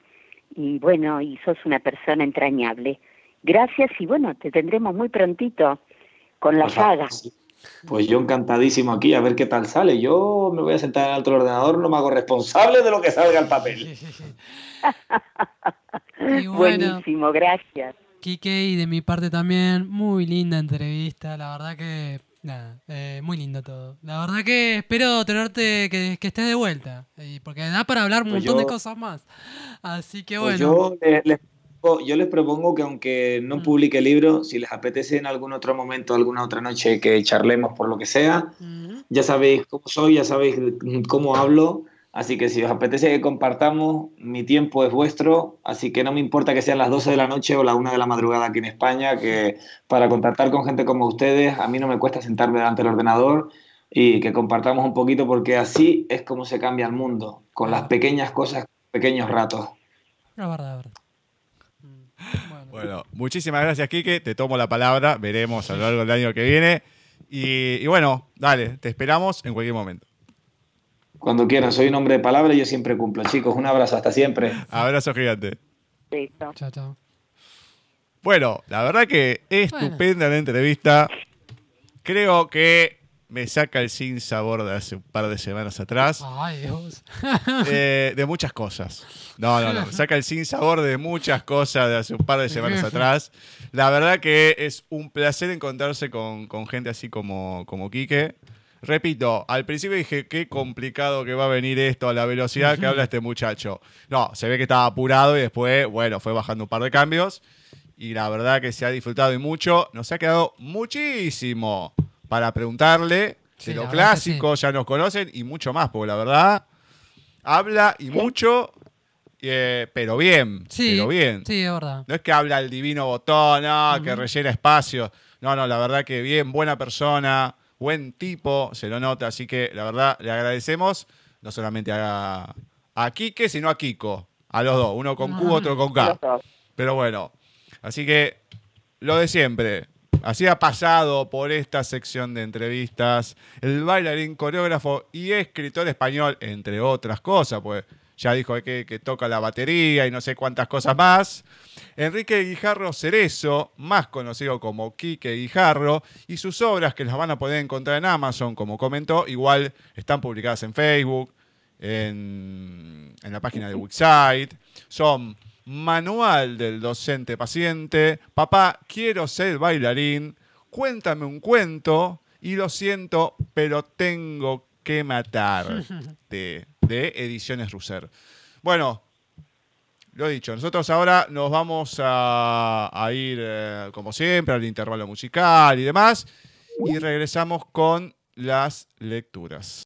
y bueno, y sos una persona entrañable. Gracias y bueno, te tendremos muy prontito con la saga. Pues yo encantadísimo aquí, a ver qué tal sale. Yo me voy a sentar en el otro ordenador, no me hago responsable de lo que salga al papel. Buenísimo, gracias. Quique, y de mi parte también, muy linda entrevista, la verdad que, nada, eh, muy lindo todo. La verdad que espero tenerte, que, estés de vuelta, porque da para hablar un pues montón de cosas más. Así que pues bueno. yo les yo les propongo que aunque no mm. publique libro, si les apetece en algún otro momento, alguna otra noche que charlemos por lo que sea, mm. ya sabéis cómo soy, ya sabéis cómo hablo, así que si os apetece que compartamos, mi tiempo es vuestro, así que no me importa que sean las 12 de la noche o la 1 de la madrugada aquí en España, que para contactar con gente como ustedes, a mí no me cuesta sentarme delante del ordenador y que compartamos un poquito porque así es como se cambia el mundo, con las pequeñas cosas, pequeños ratos. La verdad, la verdad. Bueno. muchísimas gracias, Quique. Te tomo la palabra. Veremos a lo largo del año que viene. Y, bueno, dale, te esperamos en cualquier momento. Cuando quieran, soy un hombre de palabra y yo siempre cumplo. Chicos, un abrazo, hasta siempre. Abrazo gigante. Listo. Chao, chao. Bueno, la verdad que estupenda la entrevista. Creo que me saca el sin sabor de hace un par de semanas atrás. Ay, Dios. de muchas cosas. No, no, no. Me saca el sin sabor de muchas cosas de hace un par de semanas atrás. La verdad que es un placer encontrarse con, gente así como, como Quique. Repito, al principio dije, qué complicado que va a venir esto a la velocidad que habla este muchacho. No, se ve que estaba apurado y después, bueno, fue bajando un par de cambios. Y la verdad que se ha disfrutado y mucho. Nos ha quedado muchísimo para preguntarle. de lo clásico ya nos conocen y mucho más, porque la verdad habla y mucho, eh, pero bien. Sí, pero bien. Sí, es verdad. No es que habla el divino botón, no, que rellena espacio. No, no, la verdad que bien, buena persona, buen tipo, se lo nota. Así que la verdad le agradecemos no solamente a, a Quique, sino a Kiko. A los dos, uno con Q, otro con K. Pero bueno, así que lo de siempre. Así ha pasado por esta sección de entrevistas el bailarín, coreógrafo y escritor español, entre otras cosas, pues ya dijo que, toca la batería y no sé cuántas cosas más. Enrique Guijarro Cerezo, más conocido como Quique Guijarro, y sus obras que las van a poder encontrar en Amazon, como comentó, igual están publicadas en Facebook, en, en la página de Wixsite. Son Manual del docente paciente, Papá, quiero ser bailarín, Cuéntame un cuento y lo siento, pero tengo que matar de, Ediciones Russer. Bueno, lo dicho, nosotros ahora nos vamos a, ir, eh, como siempre, al intervalo musical y demás, y regresamos con las lecturas.